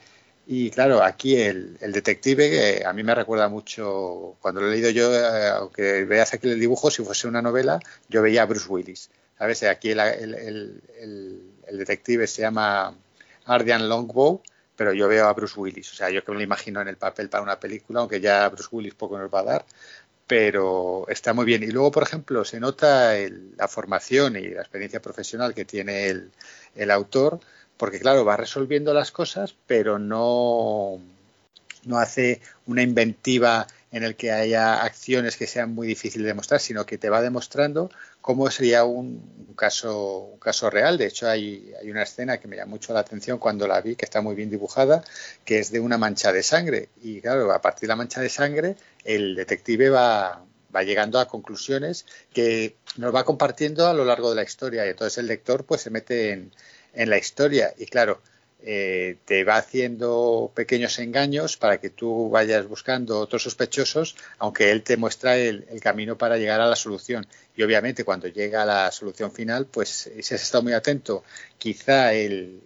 Y claro, aquí el, el detective eh, a mí me recuerda mucho, cuando lo he leído yo, eh, aunque veas aquí el dibujo, si fuese una novela, yo veía a Bruce Willis. ¿Sabes? Aquí el, el, el, detective se llama Ardian Longbow, pero yo veo a Bruce Willis. O sea, yo que me lo imagino en el papel para una película, aunque ya Bruce Willis poco nos va a dar, pero está muy bien. Y luego, por ejemplo, se nota la formación y la experiencia profesional que tiene el autor, porque claro, va resolviendo las cosas, pero no, no hace una inventiva en el que haya acciones que sean muy difíciles de demostrar, sino que te va demostrando cómo sería un, caso, un caso real. De hecho, hay, hay, una escena que me llama mucho la atención cuando la vi, que está muy bien dibujada, que es de una mancha de sangre. Y claro, a partir de la mancha de sangre, el detective va, va llegando a conclusiones que nos va compartiendo a lo largo de la historia. Y entonces el lector pues se mete en, en la historia. Y claro, eh, te va haciendo pequeños engaños para que tú vayas buscando otros sospechosos, aunque él te muestra el, camino para llegar a la solución. Y obviamente cuando llega a la solución final, pues si has estado muy atento, quizá el,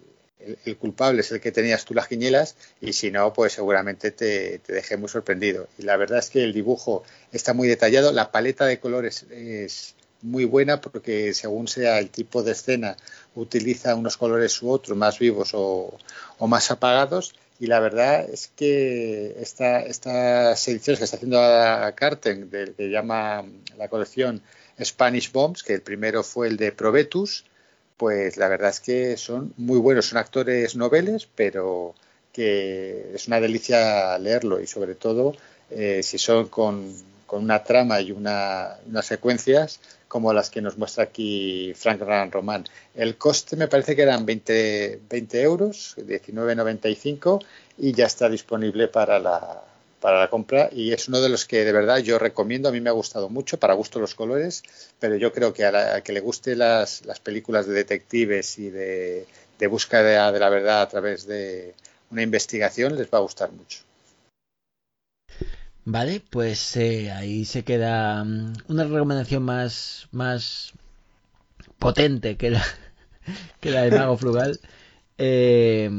culpable es el que tenías tú las quinielas y si no, pues seguramente te, te dejé muy sorprendido. Y la verdad es que el dibujo está muy detallado, la paleta de colores es muy buena porque según sea el tipo de escena utiliza unos colores u otros más vivos o, más apagados. Y la verdad es que esta, estas ediciones que está haciendo a Carten, que llama la colección Spanish Bombs, que el primero fue el de Probetus, pues la verdad es que son muy buenos, son actores noveles, pero que es una delicia leerlo. Y sobre todo eh, si son con, con, una trama y una, unas secuencias como las que nos muestra aquí Frank Ran Román. El coste me parece que eran 20, 20 euros, 19,95 y ya está disponible para la, para la compra y es uno de los que de verdad yo recomiendo. A mí me ha gustado mucho, para gusto los colores, pero yo creo que a, la, que le guste las, las, películas de detectives y de búsqueda de la verdad a través de una investigación les va a gustar mucho. Vale, pues eh, ahí se queda um, una recomendación más, más potente que la, [laughs] que la de Mago Frugal. Eh,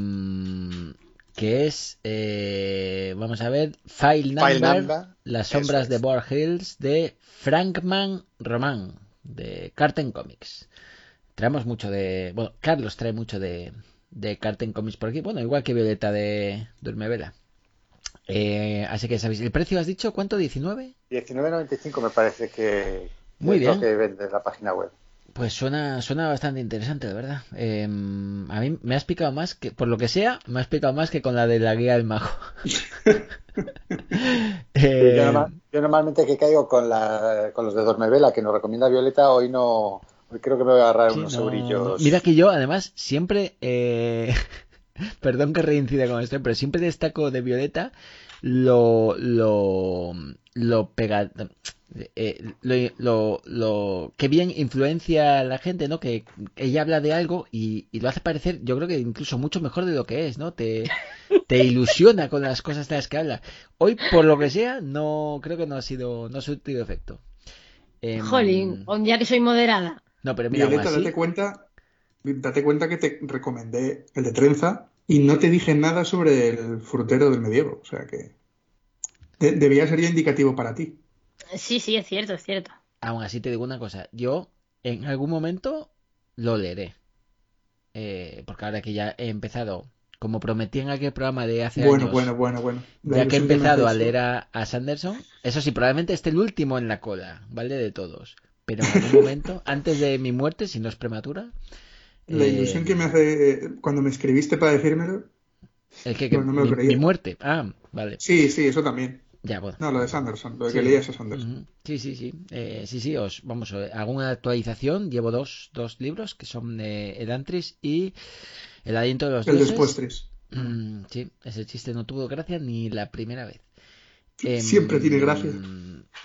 que es, eh, vamos a ver, File Number, File number. Las sombras es. de Boar Hills de Frankman Román, de Carten Comics. Traemos mucho de, bueno, Carlos trae mucho de, de Carten Comics por aquí, bueno, igual que Violeta de Durmevela. Eh, así que sabéis, ¿el precio has dicho cuánto? ¿19? 19.95 me parece que, Muy bien. que vende la página web. Pues suena, suena bastante interesante, de verdad. Eh, a mí me has picado más que, por lo que sea, me has picado más que con la de la guía del mago. [laughs] eh, yo, normal, yo, normalmente que caigo con, la, con los de Dormevela, que nos recomienda Violeta, hoy no, hoy creo que me voy a agarrar sí, unos no. eurillos. Mira que yo, además, siempre, eh, [laughs] perdón que reincida con esto, pero siempre destaco de Violeta lo, lo, lo pega, eh, lo, lo, lo, que bien influencia a la gente, ¿no? Que ella habla de algo y, y, lo hace parecer, yo creo que incluso mucho mejor de lo que es, ¿no? Te, [laughs] te ilusiona con las cosas de las que habla. Hoy, por lo que sea, no creo que no ha sido, no ha surtido efecto. Eh, Jolín, un día que soy moderada. No, pero mira, Violeta, así... date cuenta, date cuenta que te recomendé el de trenza y no te dije nada sobre el frutero del medievo. O sea que de debía ser ya indicativo para ti. Sí, sí, es cierto, es cierto. Aún así te digo una cosa, yo en algún momento lo leeré. Eh, porque ahora que ya he empezado, como prometí en aquel programa de hace bueno, años, bueno, bueno, bueno. ya que he empezado a leer a, a, Sanderson, eso sí, probablemente esté el último en la cola, ¿vale? De todos. Pero en algún momento, [laughs] antes de mi muerte, si no es prematura. La eh... ilusión que me hace eh, cuando me escribiste para decírmelo. El que, que no me mi, mi, muerte. Ah, vale. Sí, sí, eso también. Ya, bueno. No, lo de Sanderson, lo sí. que leías a Sanderson. Uh -huh. Sí, sí, sí. Eh, sí, sí, os, vamos, hago una actualización. Llevo dos, dos libros que son eh, El Antris y El Aliento de los El. Despuestris. Mm, sí, ese chiste no tuvo gracia ni la primera vez. Siempre eh, tiene gracia.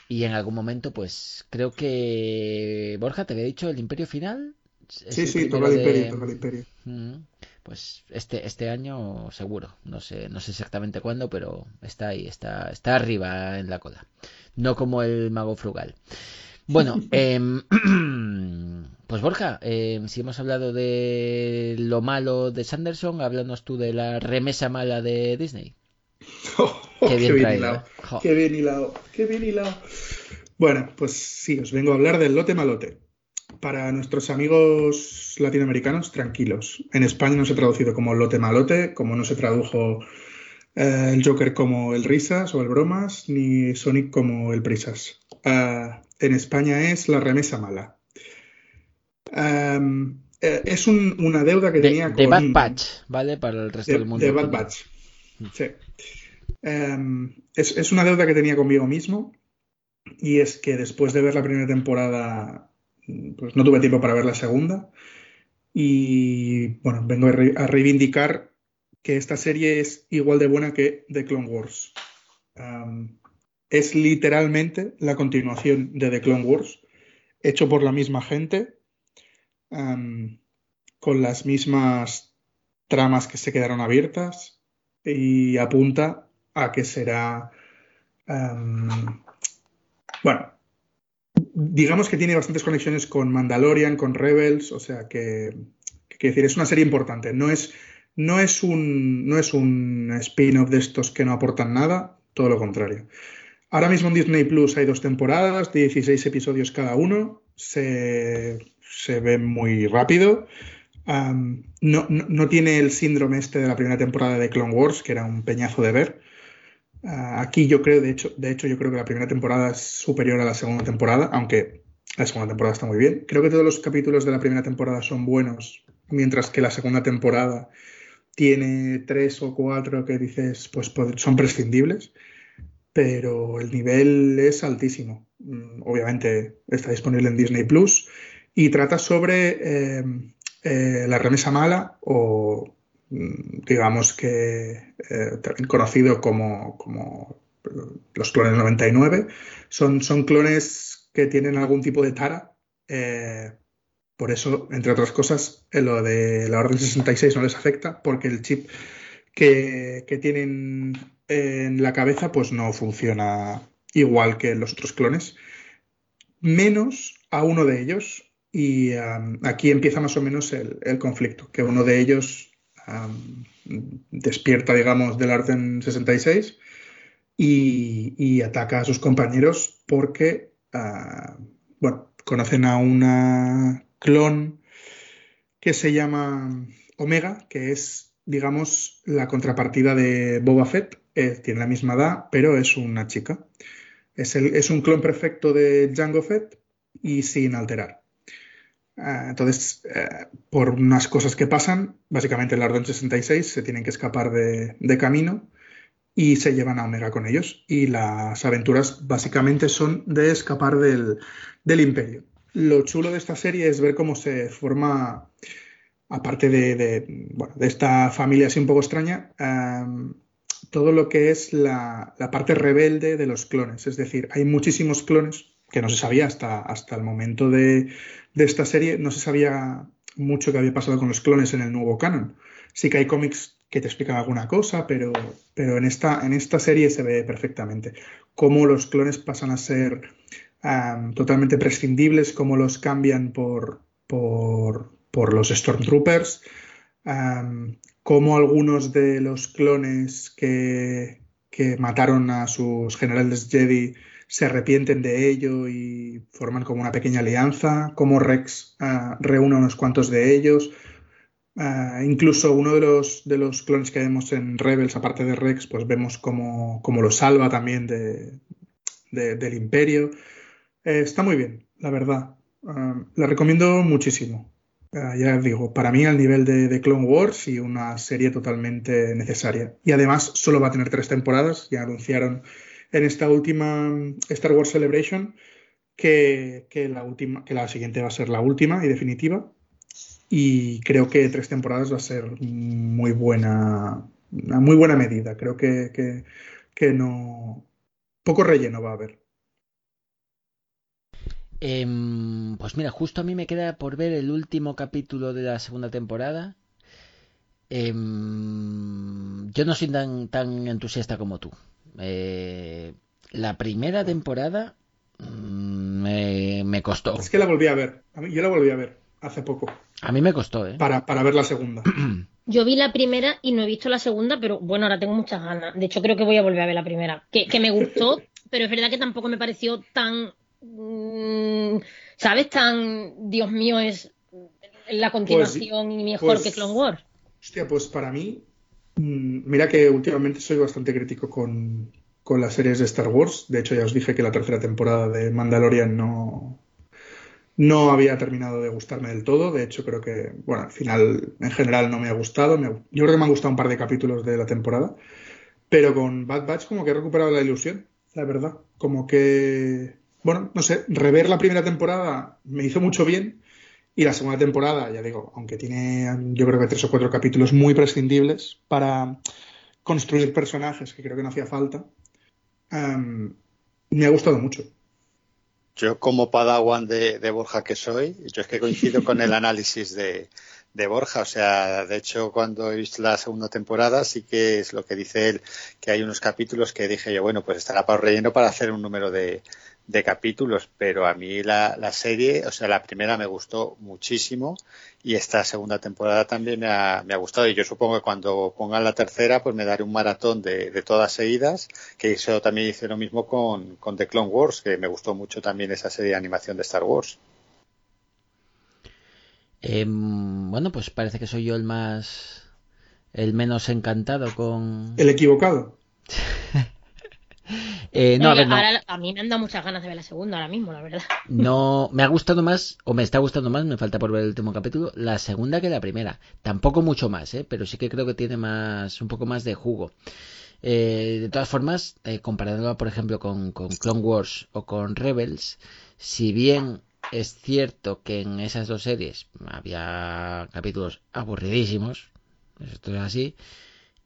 Y en algún momento, pues, creo que. Borja, te había dicho el Imperio Final. Sí, sí, toca el de... Imperio, toca el Imperio. Uh -huh. pues este este año seguro no sé no sé exactamente cuándo pero está ahí está está arriba en la cola no como el mago frugal bueno [laughs] em, [clears throat] pues Borja em, si hemos hablado de lo malo de Sanderson háblanos tú de la remesa mala de Disney [laughs] Oh, qué bien, hilado, ¿eh? qué bien hilado qué bien hilado bueno pues sí os vengo a hablar del lote malote para nuestros amigos latinoamericanos, tranquilos. En España no se ha traducido como lote malote, como no se tradujo eh, el Joker como el Risas o el Bromas, ni Sonic como el Prisas. Eh, en España es la remesa mala. Eh, es una deuda que tenía con... De Bad Batch, ¿vale? Para el resto del mundo. De Bad Batch, mm. sí. Em, es, es una deuda que tenía conmigo mismo y es que después de ver la primera temporada pues no tuve tiempo para ver la segunda. Y bueno, vengo a, reivindicar que esta serie es igual de buena que The Clone Wars. es literalmente la continuación de The Clone Wars, hecho por la misma gente, con las mismas tramas que se quedaron abiertas y apunta a que será, bueno, digamos que tiene bastantes conexiones con Mandalorian, con Rebels, o sea que, que decir, es una serie importante. No es, no es un, no es un spin-off de estos que no aportan nada, todo lo contrario. Ahora mismo en Disney Plus hay dos temporadas, 16 episodios cada uno, se, se ve muy rápido. no, no, no, tiene el síndrome este de la primera temporada de Clone Wars, que era un peñazo de ver. Ah, aquí yo creo, de hecho, de hecho, yo creo que la primera temporada es superior a la segunda temporada, aunque la segunda temporada está muy bien. Creo que todos los capítulos de la primera temporada son buenos, mientras que la segunda temporada tiene tres o cuatro que dices, pues son prescindibles, pero el nivel es altísimo. Mm, obviamente está disponible en Disney Plus y trata sobre eh, eh, la remesa mala o digamos que eh, conocido como, como, los clones 99, son, son clones que tienen algún tipo de tara. Eh, por eso, entre otras cosas, lo de la Orden 66 no les afecta, porque el chip que, que tienen en la cabeza pues no funciona igual que los otros clones, menos a uno de ellos. Y aquí empieza más o menos el conflicto, que uno de ellos despierta, digamos, del Orden 66 y, ataca a sus compañeros porque, ah, conocen a una clon que se llama Omega, que es, digamos, la contrapartida de Boba Fett. Tiene la misma edad, pero es una chica. Es, el, es un clon perfecto de Django Fett y sin alterar. Ah, entonces, eh, por unas cosas que pasan, básicamente el Orden 66 se tienen que escapar de, camino y se llevan a Omega con ellos. Y las aventuras básicamente son de escapar del, imperio. Lo chulo de esta serie es ver cómo se forma, aparte de, esta familia así un poco extraña, todo lo que es la, la, parte rebelde de los clones. Es decir, hay muchísimos clones que no se sabía hasta, hasta el momento de, de esta serie no se sabía mucho que había pasado con los clones en el nuevo canon. Sí que hay cómics que te explican alguna cosa, pero, pero en, esta, en esta serie se ve perfectamente cómo los clones pasan a ser totalmente prescindibles, cómo los cambian por, por, por los Stormtroopers, cómo algunos de los clones que, que mataron a sus generales Jedi se arrepienten de ello y forman como una pequeña alianza, como Rex uh, reúne a unos cuantos de ellos. Ah, incluso uno de los, de los clones que vemos en Rebels, aparte de Rex, pues vemos como, lo salva también de, del imperio. Eh, está muy bien, la verdad. Ah, la recomiendo muchísimo. ya digo, para mí al nivel de, de, Clone Wars y una serie totalmente necesaria. Y además solo va a tener tres temporadas, ya anunciaron en esta última Star Wars Celebration que, la última, que la siguiente va a ser la última y definitiva. Y creo que tres temporadas va a ser muy buena, una muy buena medida. Creo que, que, no. Poco relleno va a haber. Em, pues mira, justo a mí me queda por ver el último capítulo de la segunda temporada. Em, yo no soy tan, tan entusiasta como tú. Eh, la primera temporada mm, me, me costó. Es que la volví a ver. Yo la volví a ver hace poco. A mí me costó, ¿eh? Para, para ver la segunda. [clears throat] Yo vi la primera y no he visto la segunda, pero bueno, ahora tengo muchas ganas. De hecho, creo que voy a volver a ver la primera. Que, que me gustó, [laughs] pero es verdad que tampoco me pareció tan. mm, ¿Sabes? Tan. Dios mío, es la continuación y mejor pues- que Clone Wars. Hostia, pues para mí, mira que últimamente soy bastante crítico con, con las series de Star Wars. De hecho, ya os dije que la tercera temporada de Mandalorian no, no había terminado de gustarme del todo. De hecho, creo que, bueno, al final, en general, no me ha gustado. Yo creo que me han gustado un par de capítulos de la temporada. Pero con Bad Batch como que he recuperado la ilusión, la verdad. Como que, bueno, no sé, rever la primera temporada me hizo mucho bien. Y la segunda temporada, ya digo, aunque tiene yo creo que tres o cuatro capítulos muy prescindibles para construir personajes, que creo que no hacía falta, em, me ha gustado mucho. Yo como padawan de, de Borja que soy, yo es que coincido con el análisis de, de Borja. O sea, de hecho, cuando he visto la segunda temporada, sí que es lo que dice él, que hay unos capítulos que dije yo, bueno, pues estará para relleno para hacer un número de, de capítulos, pero a mí la, la serie, o sea, la primera me gustó muchísimo y esta segunda temporada también me ha, me ha gustado y yo supongo que cuando pongan la tercera pues me daré un maratón de, de todas seguidas, que eso también hice lo mismo con, con The Clone Wars, que me gustó mucho también esa serie de animación de Star Wars. Em, bueno, pues parece que soy yo el más. el menos encantado con. El equivocado. Eh, no, a ver, no. Ahora a mí me han dado muchas ganas de ver la segunda ahora mismo, la verdad. [laughs] No, me ha gustado más, o me está gustando más, me falta por ver el último capítulo, la segunda que la primera. Tampoco mucho más, ¿eh? pero sí que creo que tiene más, un poco más de jugo. Eh, de todas formas, eh, comparándolo, por ejemplo, con, con Clone Wars o con Rebels, si bien es cierto que en esas dos series había capítulos aburridísimos, esto es así,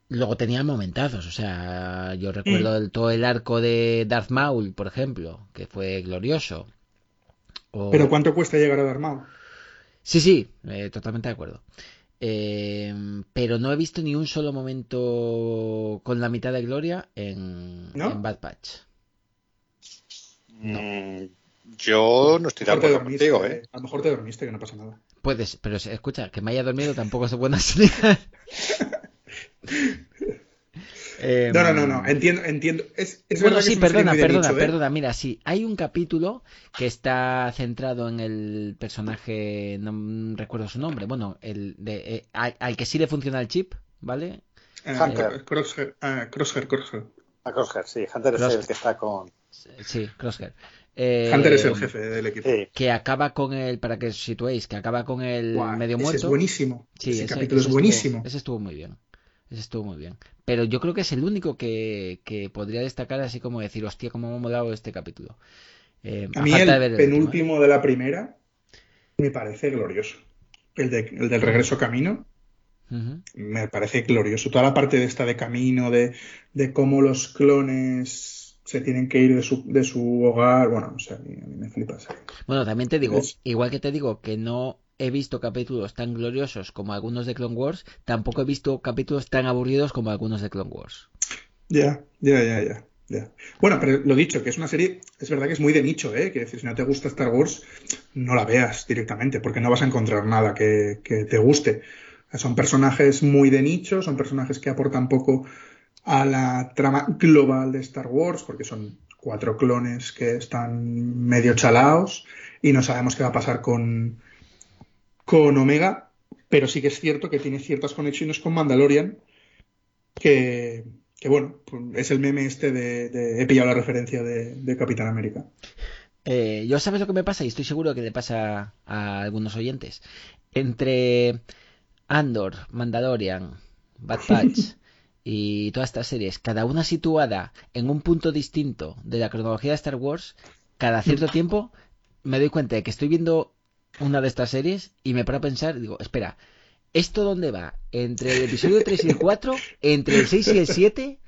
luego tenía momentazos, o sea, yo recuerdo el- todo el arco de Darth Maul, por ejemplo, que fue glorioso. O- Pero ¿cuánto cuesta llegar a Darmao? Sí, sí, eh, totalmente de acuerdo. Eh, pero no he visto ni un solo momento con la mitad de gloria en, ¿No? en Bad Batch. Mm, yo no estoy de A lo mejor te acuerdo dormiste, contigo, ¿eh? A lo mejor te dormiste, que no pasa nada. Puedes, pero se- escucha, que me haya dormido tampoco es buena señal. [laughs] Eh, No, no, no, no. Entiendo, entiendo. Es, es Bueno, verdad que sí, perdona, perdona, ¿eh? perdona. Mira, sí, hay un capítulo que está centrado en el personaje, no recuerdo su nombre, bueno, el de, eh, al, al que sí le funciona el chip, ¿vale? Eh, Hunter. Crosshair, ah, Crosshair, Crosshair. A Crosshair, sí. Hunter es Crosshair. el que está con... Sí, Crosshair. Eh, Hunter es el jefe del equipo. Sí. Que acaba con el, para que os situéis, que acaba con el medio ese muerto. es buenísimo. Sí, ese, ese- capítulo ese es buenísimo. Estuvo, ese estuvo muy bien. Ese estuvo muy bien. Pero yo creo que es el único que, que podría destacar así como decir, hostia, cómo me ha molado este capítulo. Eh, A mí de el último, ¿eh? penúltimo de la primera me parece glorioso. El, de- el del regreso camino me parece glorioso. Toda la parte de esta de camino, de, de cómo los clones se tienen que ir de su, de su hogar. Bueno, o sea, a mí, a mí me flipa. Bueno, también te digo, Es- igual que te digo que no he visto capítulos tan gloriosos como algunos de Clone Wars, tampoco he visto capítulos tan aburridos como algunos de Clone Wars. Ya, ya, ya, ya. Bueno, pero lo dicho, que es una serie, es verdad que es muy de nicho, ¿eh? Que decir, si no te gusta Star Wars, no la veas directamente, porque no vas a encontrar nada que, que te guste. Son personajes muy de nicho, son personajes que aportan poco a la trama global de Star Wars, porque son cuatro clones que están medio chalaos y no sabemos qué va a pasar con, con Omega, pero sí que es cierto que tiene ciertas conexiones con Mandalorian que, que bueno, pues es el meme este de, de- he pillado la referencia de, de Capitán América. Eh, yo sabes lo que me pasa y estoy seguro que le pasa a algunos oyentes. Entre Andor, Mandalorian, Bad Batch [laughs] y todas estas series, cada una situada en un punto distinto de la cronología de Star Wars, cada cierto tiempo me doy cuenta de que estoy viendo una de estas series y me paro a pensar, digo, espera, ¿esto dónde va? ¿Entre el episodio 3 y el 4? ¿Entre el 6 y el 7?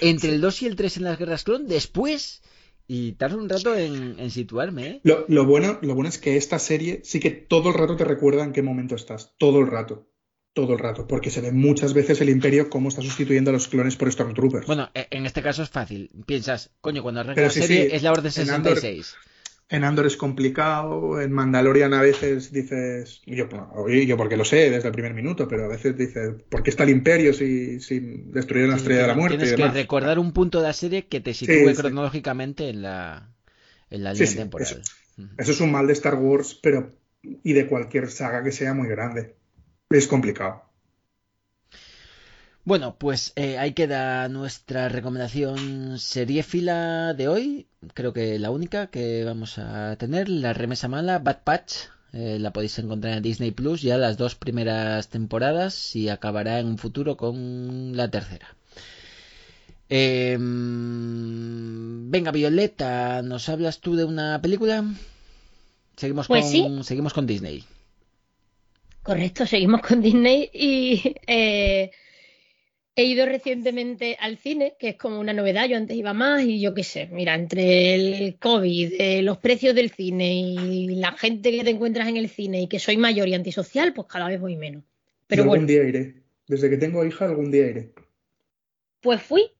¿Entre el 2 y el 3 en las guerras clon? ¿Después? Y tardo un rato en, en situarme, ¿eh? Lo, lo bueno, lo bueno es que esta serie sí que todo el rato te recuerda en qué momento estás, todo el rato. todo el rato, porque se ve muchas veces el Imperio cómo está sustituyendo a los clones por Stormtroopers. Bueno, e- en este caso es fácil. Piensas, coño, cuando arranca Pero la sí, serie sí, es la Orden en Andor- 66. En Andor es complicado, en Mandalorian a veces dices, yo, porque lo sé desde el primer minuto, pero a veces dices, ¿por qué está el Imperio si, si destruyeron la Estrella de la Muerte y Tienes que recordar un punto de la serie que te sitúe Sí, sí. cronológicamente en la, en la línea sí, temporal. Eso es un mal de Star Wars, pero y de cualquier saga que sea muy grande. Es complicado. Bueno, pues eh, ahí queda nuestra recomendación seriéfila de hoy. Creo que la única que vamos a tener, la remesa mala, Bad Patch. Eh, la podéis encontrar en Disney Plus ya las dos primeras temporadas y acabará en un futuro con la tercera. Eh, venga, Violeta, ¿nos hablas tú de una película? Seguimos, Pues con, sí. seguimos con Disney. Correcto, seguimos con Disney y eh, he ido recientemente al cine, que es como una novedad, yo antes iba más y yo qué sé, mira, entre el COVID, eh, los precios del cine y la gente que te encuentras en el cine y que soy mayor y antisocial, pues cada vez voy menos. Pero Yo bueno, algún día iré. Desde que tengo hija, algún día iré. pues fui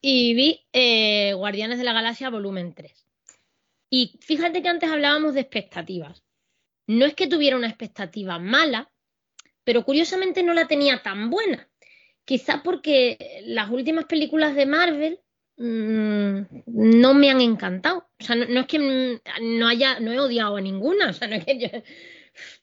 y vi eh, Guardianes de la Galaxia volumen 3. Y fíjate que antes hablábamos de expectativas. No es que tuviera una expectativa mala, pero curiosamente no la tenía tan buena. Quizá porque las últimas películas de Marvel mm, no me han encantado. O sea, no, no es que mm, no haya, no he odiado a ninguna, o sea, no es que yo,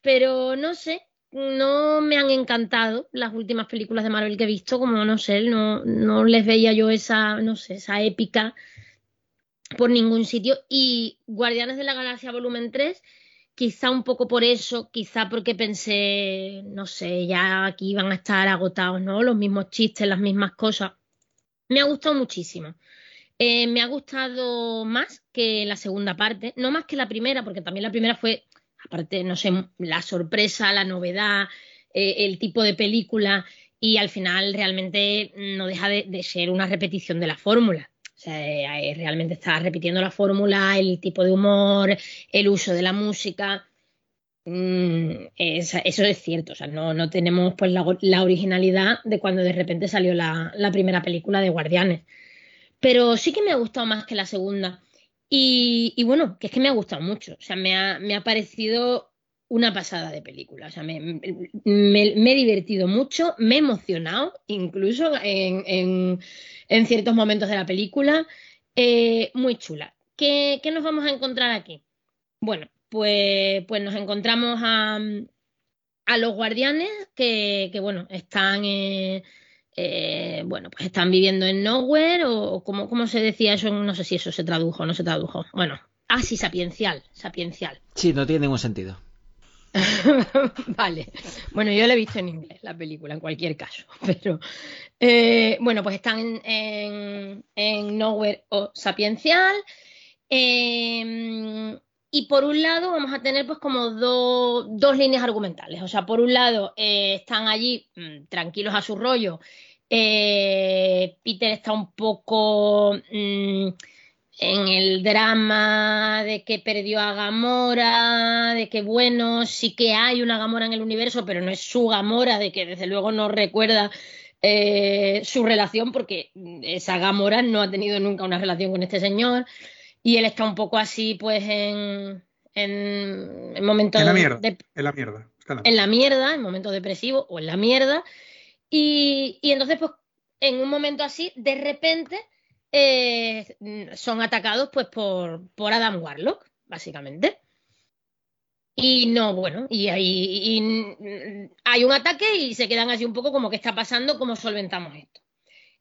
pero no sé, no me han encantado las últimas películas de Marvel que he visto, como no sé, no, no les veía yo esa, no sé, esa épica por ningún sitio. Y Guardianes de la Galaxia Volumen 3, quizá un poco por eso, quizá porque pensé, no sé, ya aquí van a estar agotados, ¿no? Los mismos chistes, las mismas cosas. Me ha gustado muchísimo. Eh, me ha gustado más que la segunda parte, no más que la primera, porque también la primera fue, aparte, no sé, la sorpresa, la novedad, eh, el tipo de película, y al final realmente no deja de, de ser una repetición de la fórmula. O sea, eh, realmente está repitiendo la fórmula, el tipo de humor, el uso de la música. Mm, es- eso es cierto, o sea, no, no tenemos pues la, originalidad de cuando de repente salió la, la primera película de Guardianes. Pero sí que me ha gustado más que la segunda. Y, bueno, que es que me ha gustado mucho. O sea, me ha, me ha parecido una pasada de película. O sea, me, he divertido mucho, me he emocionado incluso en- en ciertos momentos de la película. Eh, muy chula. ¿Qué, qué nos vamos a encontrar aquí? Bueno, pues, pues nos encontramos a, los guardianes que, que, bueno, están, eh, eh, bueno, pues están viviendo en Nowhere o, como, como se decía eso, no sé si eso se tradujo o no se tradujo. Bueno, ah, sí, sapiencial, sapiencial. Sí, no tiene ningún sentido. [laughs] Vale. Bueno, yo la he visto en inglés, la película, en cualquier caso. [laughs] Pero eh, bueno, pues están en, en, Nowhere o Sapiencial. Eh, y por un lado vamos a tener pues como do- dos líneas argumentales. O sea, por un lado eh, están allí mm, tranquilos a su rollo. Eh, Peter está un poco mm, en el drama de que perdió a Gamora, de que bueno, sí que hay una Gamora en el universo, pero no es su Gamora, de que desde luego no recuerda eh, su relación porque esa Gamora no ha tenido nunca una relación con este señor y él está un poco así pues en, en, en momentos En la mierda. de, En la mierda. Está en la en la mierda, en momentos depresivos o en la mierda. Y, y entonces, pues, en un momento así, de repente, eh, son atacados pues por, por Adam Warlock, básicamente. Y no, bueno, y hay, y hay un ataque y se quedan así un poco como qué está pasando, cómo solventamos esto.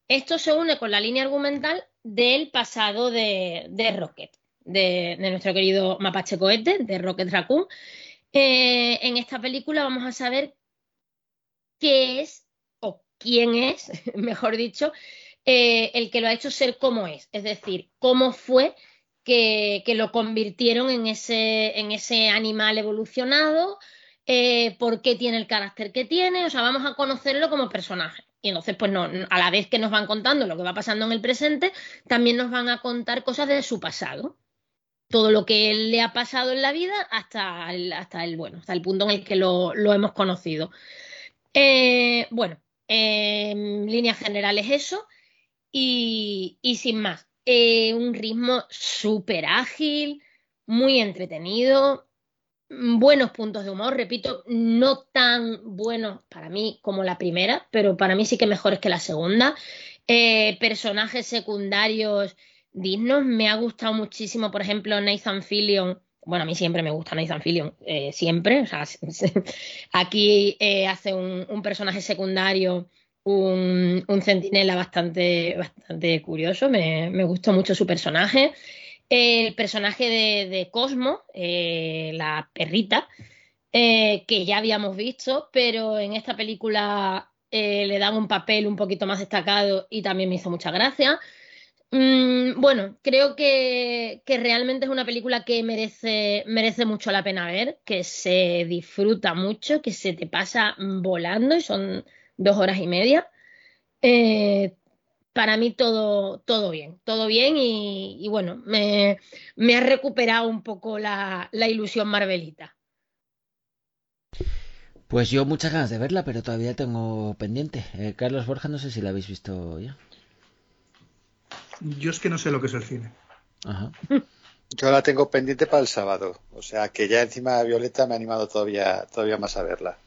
Esto se une con la línea argumental del pasado de, de Rocket, de, de nuestro querido Mapache Cohete, de Rocket Raccoon. Eh, en esta película vamos a saber qué es o quién es, [laughs] mejor dicho, eh, el que lo ha hecho ser como es. Es decir, cómo fue que, lo convirtieron en ese, animal evolucionado, eh, por qué tiene el carácter que tiene. O sea, vamos a conocerlo como personaje. Y entonces, pues a la vez que nos van contando lo que va pasando en el presente, también nos van a contar cosas de su pasado todo lo que le ha pasado en la vida hasta el, hasta el bueno, hasta el punto en el que lo, lo hemos conocido. Eh, bueno, en líneas generales eso. Y, sin más, eh, un ritmo súper ágil, muy entretenido, buenos puntos de humor, repito, no tan buenos para mí como la primera, pero para mí sí que mejores que la segunda. Eh, personajes secundarios dignos, me ha gustado muchísimo, por ejemplo, Nathan Fillion. Bueno, a mí siempre me gusta Nathan Fillion, eh, siempre. O sea, [laughs] aquí hace un, personaje secundario, un, centinela bastante, bastante curioso. Me, me, gustó mucho su personaje. El personaje de, de Cosmo, eh, la perrita, eh, que ya habíamos visto, pero en esta película eh, le dan un papel un poquito más destacado y también me hizo mucha gracia. Mm, bueno, creo que, que, realmente es una película que merece, merece mucho la pena ver, que se disfruta mucho, que se te pasa volando y son dos horas y media. Eh, para mí todo, todo bien, todo bien y, y bueno, me, me, ha recuperado un poco la, la ilusión Marvelita. Pues yo muchas ganas de verla, pero todavía tengo pendiente. Eh, Carlos Borja, no sé si la habéis visto ya. Yo es que no sé lo que es el cine. Ajá. [laughs] Yo la tengo pendiente para el sábado. O sea que ya encima de Violeta me ha animado todavía, todavía más a verla.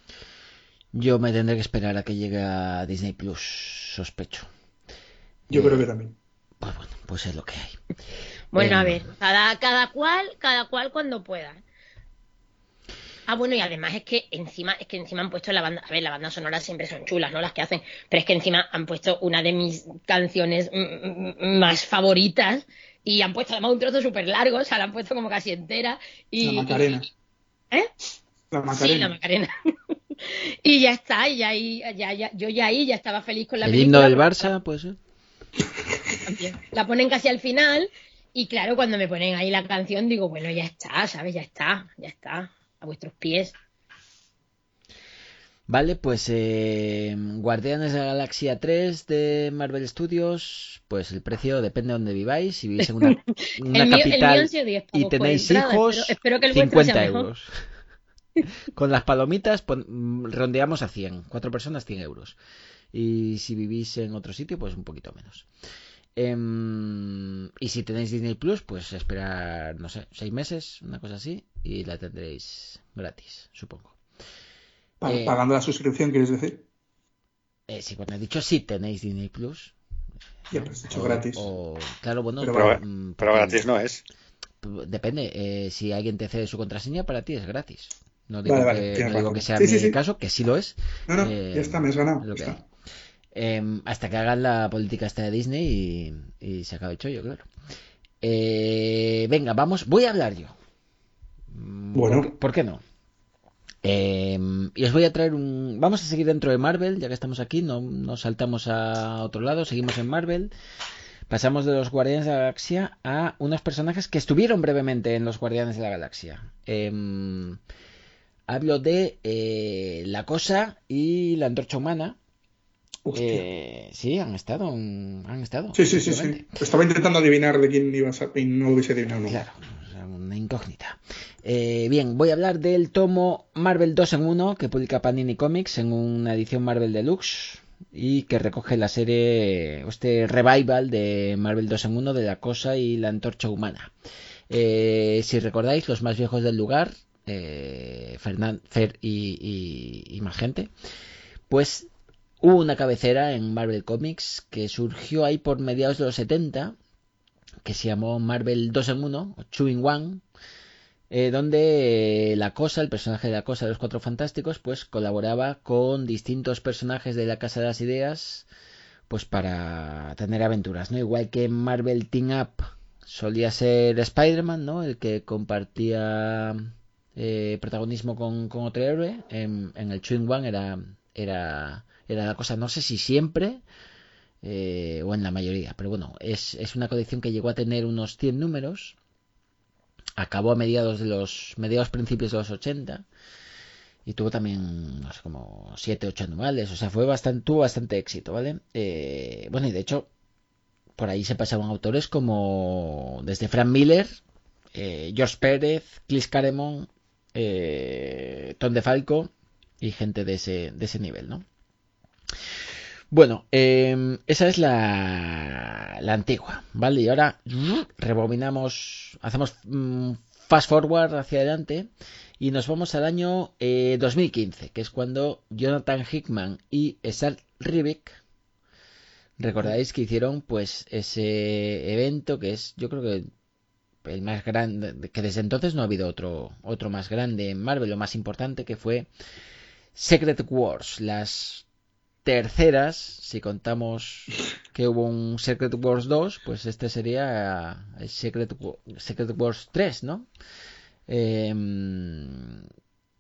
Yo me tendré que esperar a que llegue a Disney Plus, sospecho. Yo eh, creo que también. Pues bueno, pues es lo que hay. Bueno, eh, a ver, cada, cada cual, cada cual cuando pueda. Ah, bueno, y además es que encima, es que encima han puesto la banda, a ver, la banda sonora siempre son chulas, ¿no? Las que hacen, pero es que encima han puesto una de mis canciones más favoritas y han puesto además un trozo súper largo, o sea, la han puesto como casi entera. Y, la Macarena. Y, ¿Eh? La Macarena. Sí, la Macarena. [laughs] y ya está, y ahí, ya, ya, yo ya ahí ya estaba feliz con la El película. himno del Barça, pues. ¿eh? La ponen casi al final y claro, cuando me ponen ahí la canción digo, bueno, ya está, ¿sabes? Ya está, ya está a vuestros pies. Vale, pues eh, Guardianes de la Galaxia 3 de Marvel Studios, pues el precio depende de donde viváis. Si vivís en una, [laughs] una el mío, capital el mío y tenéis entrada, hijos, espero, espero que el 50 euros. [laughs] Con las palomitas pon, rondeamos a 100, cuatro personas 100 euros. Y si vivís en otro sitio, pues un poquito menos. Eh, y si tenéis Disney Plus, pues esperar, no sé, seis meses, una cosa así, y la tendréis gratis, supongo. Eh, ¿Pagando la suscripción, quieres decir? Eh, sí, bueno, he dicho si tenéis Disney Plus. Ya, pues dicho o, gratis. O, claro, bueno, pero, pero, pero gratis no es. Depende, eh, si alguien te cede su contraseña, para ti es gratis. No digo, vale, vale, que, no digo que, sea sí, mi sí, sí. caso, que sí lo es. No, no, ya está, me ganado. Lo que está. Eh, hasta que hagan la política esta de Disney y, y se acabe el chollo, claro. Eh, venga, vamos, voy a hablar yo. Bueno. ¿Por, por qué no? Eh, y os voy a traer un... Vamos a seguir dentro de Marvel, ya que estamos aquí, no nos saltamos a otro lado, seguimos en Marvel. Pasamos de los Guardianes de la Galaxia a unos personajes que estuvieron brevemente en los Guardianes de la Galaxia. Eh, hablo de eh, La Cosa y la Antorcha Humana. Eh, sí, han estado. Han estado. Sí, sí, sí, sí. Estaba intentando adivinar de quién ibas a y no hubiese adivinado nunca. Claro, una incógnita. Eh, bien, voy a hablar del tomo Marvel 2 en 1 que publica Panini Comics en una edición Marvel Deluxe y que recoge la serie, este revival de Marvel 2 en 1 de la cosa y la antorcha humana. Eh, si recordáis, los más viejos del lugar, eh, Fer y, y, más gente, pues hubo una cabecera en Marvel Comics que surgió ahí por mediados de los 70 que se llamó Marvel 2 en 1 o 2 in 1 eh, donde la cosa, el personaje de la cosa de los cuatro fantásticos, pues colaboraba con distintos personajes de la Casa de las Ideas, pues para tener aventuras, ¿no? Igual que Marvel Team Up solía ser Spider-Man, ¿no? El que compartía protagonismo con, otro héroe, en, el Twin One era, era, era la cosa, no sé si siempre, eh, o en la mayoría, pero bueno, es, es una colección que llegó a tener unos 100 números acabó a mediados de los mediados principios de los 80 y tuvo también no sé como 7 8 anuales o sea fue bastante tuvo bastante éxito vale eh, bueno y de hecho por ahí se pasaban autores como desde Frank Miller eh, George Pérez Clis Caremon eh, Tom DeFalco y gente de ese, de ese nivel, ¿no? Bueno, eh, esa es la, la antigua, ¿vale? Y ahora rebobinamos, hacemos mm, fast forward hacia adelante y nos vamos al año eh, 2015, que es cuando Jonathan Hickman y Esal Ribic, recordáis que hicieron pues ese evento que es, yo creo que el más grande, que desde entonces no ha habido otro, otro más grande en Marvel, lo más importante que fue Secret Wars, las terceras, si contamos que hubo un Secret Wars 2, pues este sería el Secret, Secret Wars 3, ¿no? Eh,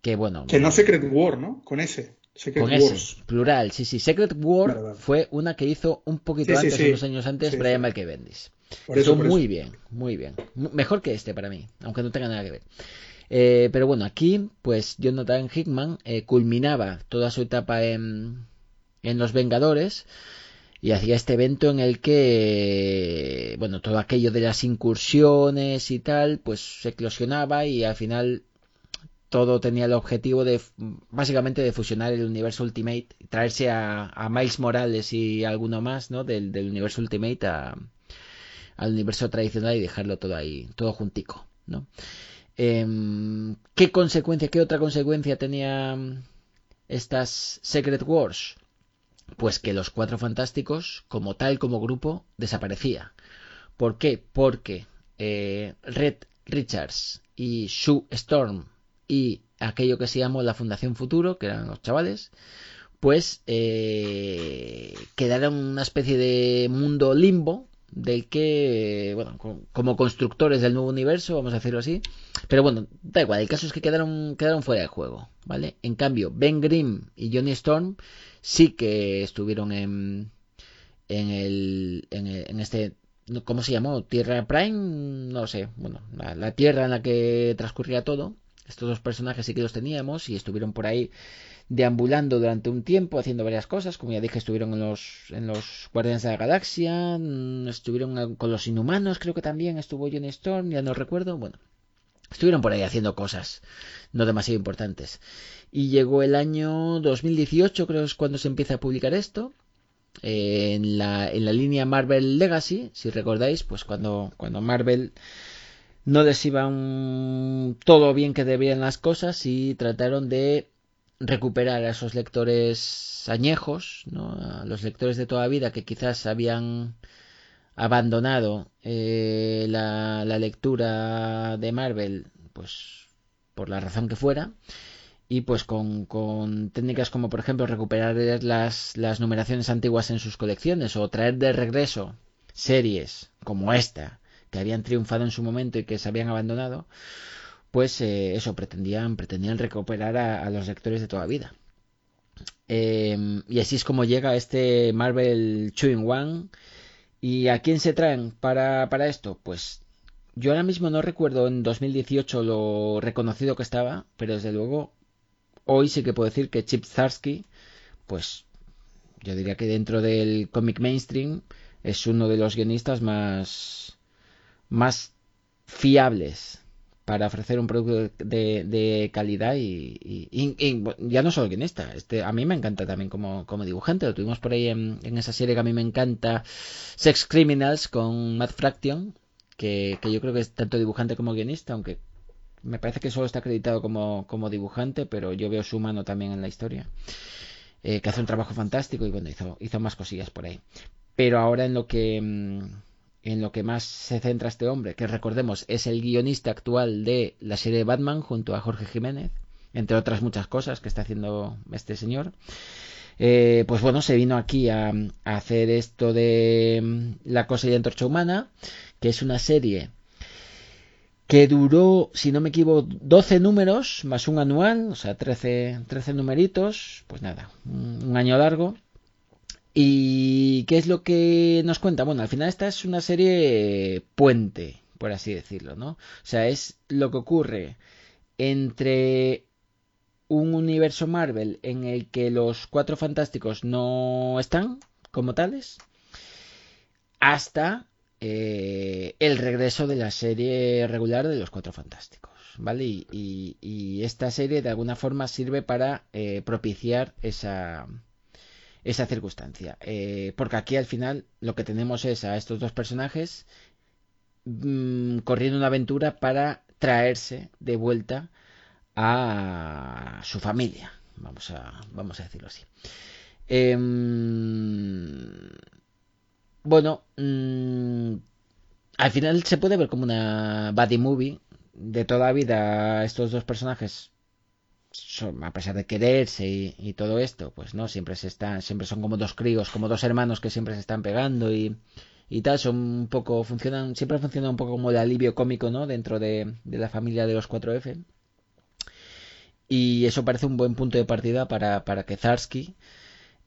que bueno. Que no Secret War, ¿no? Con ese. Secret con Wars. ese, plural, sí, sí. Secret War fue una que hizo un poquito Sí, antes, sí. unos años antes, Brian. Michael Bendis. Por eso, muy eso. bien, muy bien. Mejor que este para mí, aunque no tenga nada que ver. Eh, pero bueno, aquí, pues Jonathan Hickman eh, culminaba toda su etapa en, en Los Vengadores y hacía este evento en el que, bueno, todo aquello de las incursiones y tal, pues se eclosionaba y al final todo tenía el objetivo de, básicamente, de fusionar el universo Ultimate, traerse a, a Miles Morales y alguno más, ¿no? Del, del universo Ultimate a, al universo tradicional y dejarlo todo ahí, todo juntico, ¿no? Em, ¿Qué consecuencia, qué otra consecuencia tenía mm, estas Secret Wars? Pues que los Cuatro Fantásticos, como tal, como grupo, desaparecía. ¿Por qué? Porque eh, Red Richards y Sue Storm y aquello que se llamó la Fundación Futuro, que eran los chavales, pues eh, quedaron una especie de mundo limbo del que, bueno, co- como constructores del nuevo universo, vamos a decirlo así. Pero bueno, da igual, el caso es que quedaron, quedaron fuera de juego, ¿vale? En cambio, Ben Grimm y Johnny Storm sí que estuvieron en, en, el, en, el- en este, ¿cómo se llamó? Tierra Prime, no sé, bueno, la, la tierra en la que transcurría todo. Estos dos personajes sí que los teníamos y estuvieron por ahí deambulando durante un tiempo, haciendo varias cosas. Como ya dije, estuvieron en los, en los Guardianes de la Galaxia, mm, estuvieron con los Inhumanos, creo que también estuvo Johnny Storm, ya no recuerdo. Bueno, estuvieron por ahí haciendo cosas no demasiado importantes. Y llegó el año 2018, creo es cuando se empieza a publicar esto. eh, en, la, en la línea Marvel Legacy, si recordáis, pues cuando, cuando Marvel no les iban todo bien que debían las cosas y trataron de recuperar a esos lectores añejos, ¿no? a los lectores de toda vida que quizás habían abandonado eh, la, lectura de Marvel, pues por la razón que fuera, y pues con, con técnicas como por ejemplo recuperar las, las numeraciones antiguas en sus colecciones o traer de regreso series como esta que habían triunfado en su momento y que se habían abandonado, pues eh, eso pretendían pretendían recuperar a, los lectores de toda vida. Eh, y así es como llega este Marvel Chewing One. ¿Y a quién se traen para, para esto? Pues yo ahora mismo no recuerdo en 2018 lo reconocido que estaba, pero desde luego hoy sí que puedo decir que Chip Zarsky, pues yo diría que dentro del cómic mainstream es uno de los guionistas más, más fiables para ofrecer un producto de, calidad y, ya no solo guionista, este, a mí me encanta también como, dibujante, lo tuvimos por ahí en, esa serie que a mí me encanta, Sex Criminals con Matt Fraction, que, yo creo que es tanto dibujante como guionista, aunque me parece que solo está acreditado como, como dibujante, pero yo veo su mano también en la historia, eh, que hace un trabajo fantástico y bueno, hizo, hizo más cosillas por ahí. Pero ahora en lo que... mm, en lo que más se centra este hombre, que recordemos es el guionista actual de la serie de Batman junto a Jorge Jiménez, entre otras muchas cosas que está haciendo este señor. Eh, pues bueno, se vino aquí a, a hacer esto de mm, La cosa y antorcha humana, que es una serie que duró, si no me equivoco, 12 números más un anual, o sea, 13, 13 numeritos, pues nada, un año largo. ¿Y qué es lo que nos cuenta? Bueno, al final esta es una serie puente, por así decirlo, ¿no? O sea, es lo que ocurre entre un universo Marvel en el que los cuatro fantásticos no están como tales, hasta eh, el regreso de la serie regular de los Cuatro Fantásticos. ¿Vale? Y, esta serie de alguna forma sirve para eh, propiciar esa, esa circunstancia. Eh, porque aquí al final lo que tenemos es a estos dos personajes mm, corriendo una aventura para traerse de vuelta a su familia. Vamos a, vamos a decirlo así. Em, bueno, mm, al final se puede ver como una buddy movie. De toda vida estos dos personajes a pesar de quererse y, todo esto, pues no, siempre se están, siempre son como dos críos, como dos hermanos que siempre se están pegando y, y tal, son un poco, funcionan, siempre funciona un poco como el alivio cómico, ¿no? Dentro de, de la familia de los 4F. Y eso parece un buen punto de partida para, para que Zarsky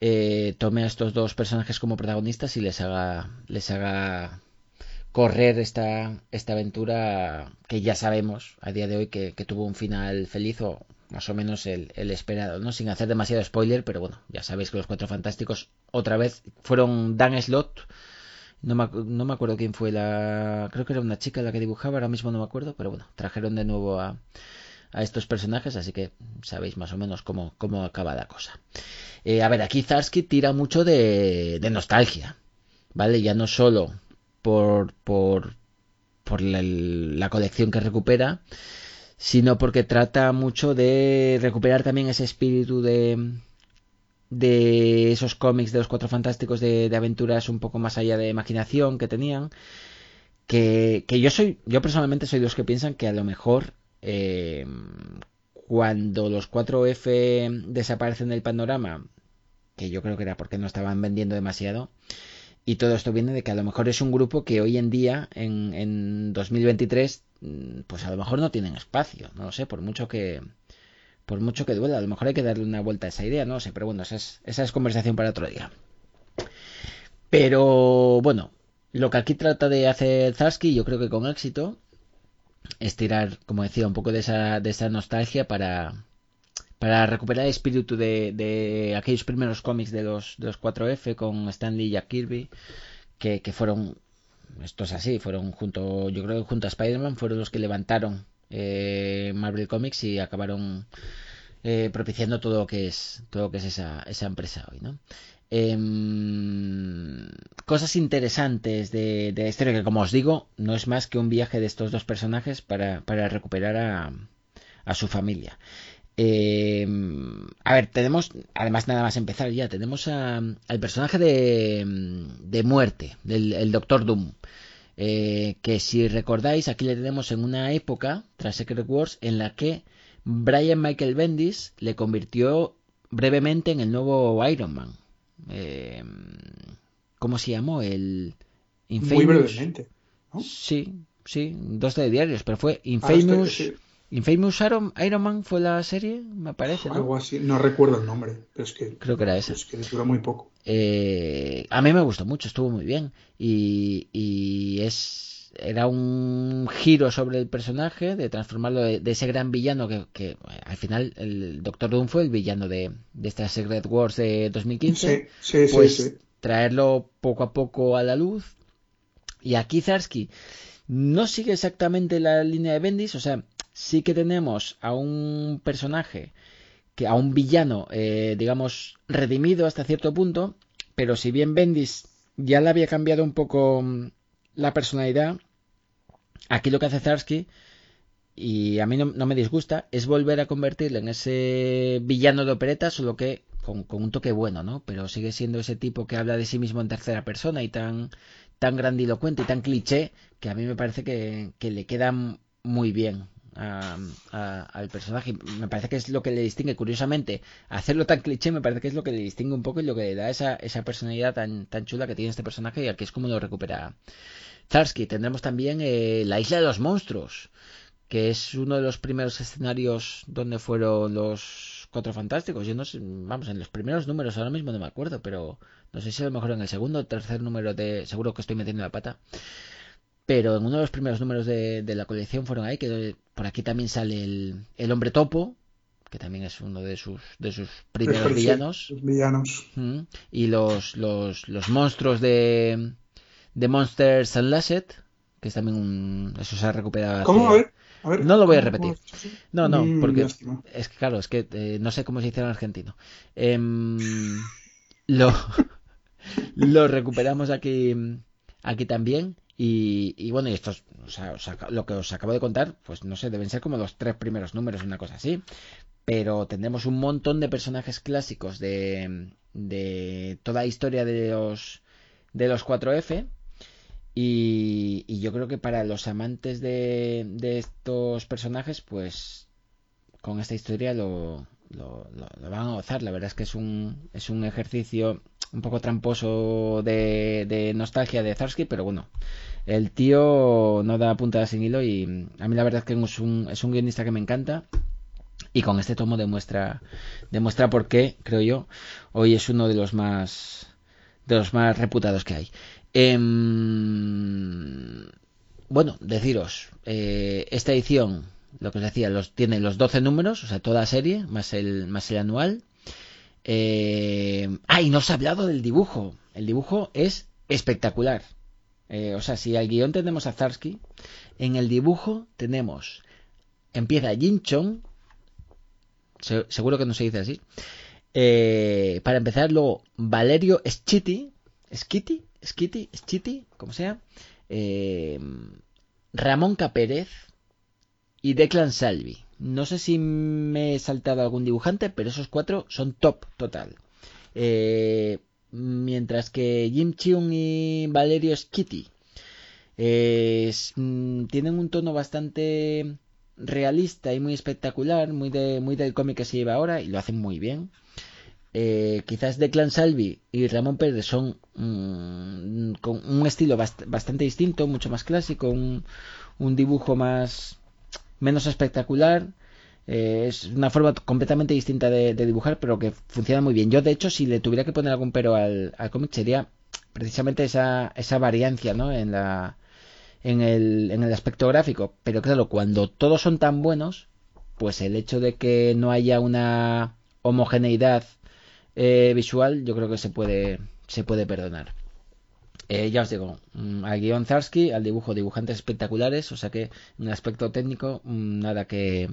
eh, tome a estos dos personajes como protagonistas y les haga, les haga correr esta, esta aventura que ya sabemos a día de hoy que, tuvo un final feliz o más o menos el, esperado, ¿no? Sin hacer demasiado spoiler, pero bueno, ya sabéis que los Cuatro Fantásticos otra vez fueron Dan Slott. No me, no me acuerdo quién fue la... Creo que era una chica la que dibujaba, ahora mismo no me acuerdo, pero bueno, trajeron de nuevo a, a estos personajes, así que sabéis más o menos cómo, cómo acaba la cosa. Eh, a ver, aquí Zarsky tira mucho de, de, nostalgia, ¿vale? Ya no solo por, por, por la, colección que recupera, sino porque trata mucho de recuperar también ese espíritu de, de esos cómics de los Cuatro Fantásticos de, de, aventuras un poco más allá de imaginación que tenían. Que, que, yo soy, yo personalmente soy de los que piensan que a lo mejor eh, cuando los 4F desaparecen del panorama, que yo creo que era porque no estaban vendiendo demasiado, y todo esto viene de que a lo mejor es un grupo que hoy en día, en, en 2023, mm, pues a lo mejor no tienen espacio, no lo sé, por mucho que por mucho que duela, a lo mejor hay que darle una vuelta a esa idea, no sé, pero bueno, esa es, esa es conversación para otro día. Pero bueno, lo que aquí trata de hacer Zarsky, yo creo que con éxito, estirar, como decía, un poco de esa, de esa nostalgia para, para recuperar el espíritu de, de aquellos primeros cómics de los, de los 4F con Stanley y Jack Kirby, que, que fueron, esto es así, fueron junto, yo creo que junto a Spider-Man, fueron los que levantaron eh, Marvel Comics y acabaron eh, propiciando todo lo que es todo lo que es esa, esa empresa hoy, ¿no? Em, cosas interesantes de, de, que, como os digo, no es más que un viaje de estos dos personajes para, para recuperar a, a, su familia. Em, a ver, tenemos, además nada más empezar ya, tenemos a, al personaje de, de muerte, del el Doctor Doom. Eh, que si recordáis, aquí le tenemos en una época, tras Secret Wars, en la que Brian Michael Bendis le convirtió brevemente en el nuevo Iron Man. Eh, ¿Cómo se llamó? El Infamous. Muy brevemente. Sí, sí, dos diarios, pero fue Infamous. Infamous Iron, Iron, Man fue la serie, me parece. Algo así, no recuerdo el nombre, pero es que. Creo que era esa. Es que duró muy poco. Eh, a mí me gustó mucho, estuvo muy bien. Y, y es era un giro sobre el personaje, de transformarlo de, ese gran villano que, al final el Doctor Doom fue el villano de, de esta Secret Wars de 2015. pues traerlo poco a poco a la luz. Y aquí Zarsky no sigue exactamente la línea de Bendis, o sea, sí que tenemos a un personaje, que a un villano, eh, digamos, redimido hasta cierto punto, pero si bien Bendis ya le había cambiado un poco la personalidad, aquí lo que hace Zarsky, y a mí no, me disgusta, es volver a convertirle en ese villano de opereta, solo que con, un toque bueno, ¿no? Pero sigue siendo ese tipo que habla de sí mismo en tercera persona y tan, tan grandilocuente y tan cliché que a mí me parece que, le queda muy bien al personaje. Me parece que es lo que le distingue, curiosamente, hacerlo tan cliché me parece que es lo que le distingue un poco y lo que le da esa, esa personalidad tan, tan chula que tiene este personaje y al que es como lo recupera Zarsky. Tendremos también eh, la Isla de los Monstruos, que es uno de los primeros escenarios donde fueron los Cuatro Fantásticos. Yo no sé, vamos, en los primeros números ahora mismo no me acuerdo, pero no sé si a lo mejor en el segundo o tercer número de... Seguro que estoy metiendo la pata. Pero en uno de los primeros números de, la colección fueron ahí, que por aquí también sale el, el hombre topo, que también es uno de sus, de sus primeros villanos. villanos. Y los, los, los monstruos de, The Monsters Unleashed, que es también un... Eso se ha recuperado. ¿Cómo? A ver, a ver. No lo voy a ¿Cómo- repetir. No, no, Mm, porque lástima. es que claro, es que eh, no sé cómo se dice en argentino. Em, lo, [laughs] lo recuperamos aquí, aquí también. Y, y bueno, y estos, o sea, os lo que os acabo de contar, pues no sé, deben ser como los tres primeros números, una cosa así. Pero tendremos un montón de personajes clásicos de, de toda la historia de los, de los 4F. Y, y yo creo que para los amantes de, de estos personajes, pues con esta historia lo, lo, lo- lo van a gozar. La verdad es que es un, es un ejercicio un poco tramposo de, de nostalgia de Zarsky, pero bueno, el tío no da puntada sin hilo y a mí la verdad es que es un, guionista que me encanta. Y con este tomo demuestra, demuestra por qué, creo yo, hoy es uno de los más de los más reputados que hay. Em, bueno, deciros, eh, esta edición, lo que os decía, los, tiene los 12 números, o sea, toda serie, más el, más el anual. Eh, ah, y no os he hablado del dibujo. El dibujo es espectacular. Eh, o sea, si al guion tenemos a Zarsky, en el dibujo tenemos, empieza Jin Chong, se- seguro que no se dice así. Eh, para empezar, luego Valerio Schiti, Schiti, Schiti, Schiti, como sea. eh, Ramón Capérez y Declan Salvi. No sé si me he saltado algún dibujante, pero esos cuatro son top total. Eh, mientras que Jim Cheung y Valerio Schiti eh, mm, tienen un tono bastante realista y muy espectacular, muy, de, muy del cómic que se lleva ahora y lo hacen muy bien. Eh, quizás Declan Salvi y Ramón Pérez son mm, con un estilo bast- bastante distinto, mucho más clásico, un, un dibujo más menos espectacular. Eh, es una forma completamente distinta de, dibujar, pero que funciona muy bien. Yo, de hecho, si le tuviera que poner algún pero al, al cómic, sería precisamente esa, esa variancia ¿no? en, la, en, el, en el aspecto gráfico. Pero claro, cuando todos son tan buenos, pues el hecho de que no haya una homogeneidad eh, visual, yo creo que se puede, se puede perdonar. Eh, ya os digo, mm, al guion Zarsky, al dibujo, dibujantes espectaculares, o sea que en el aspecto técnico, mm, nada que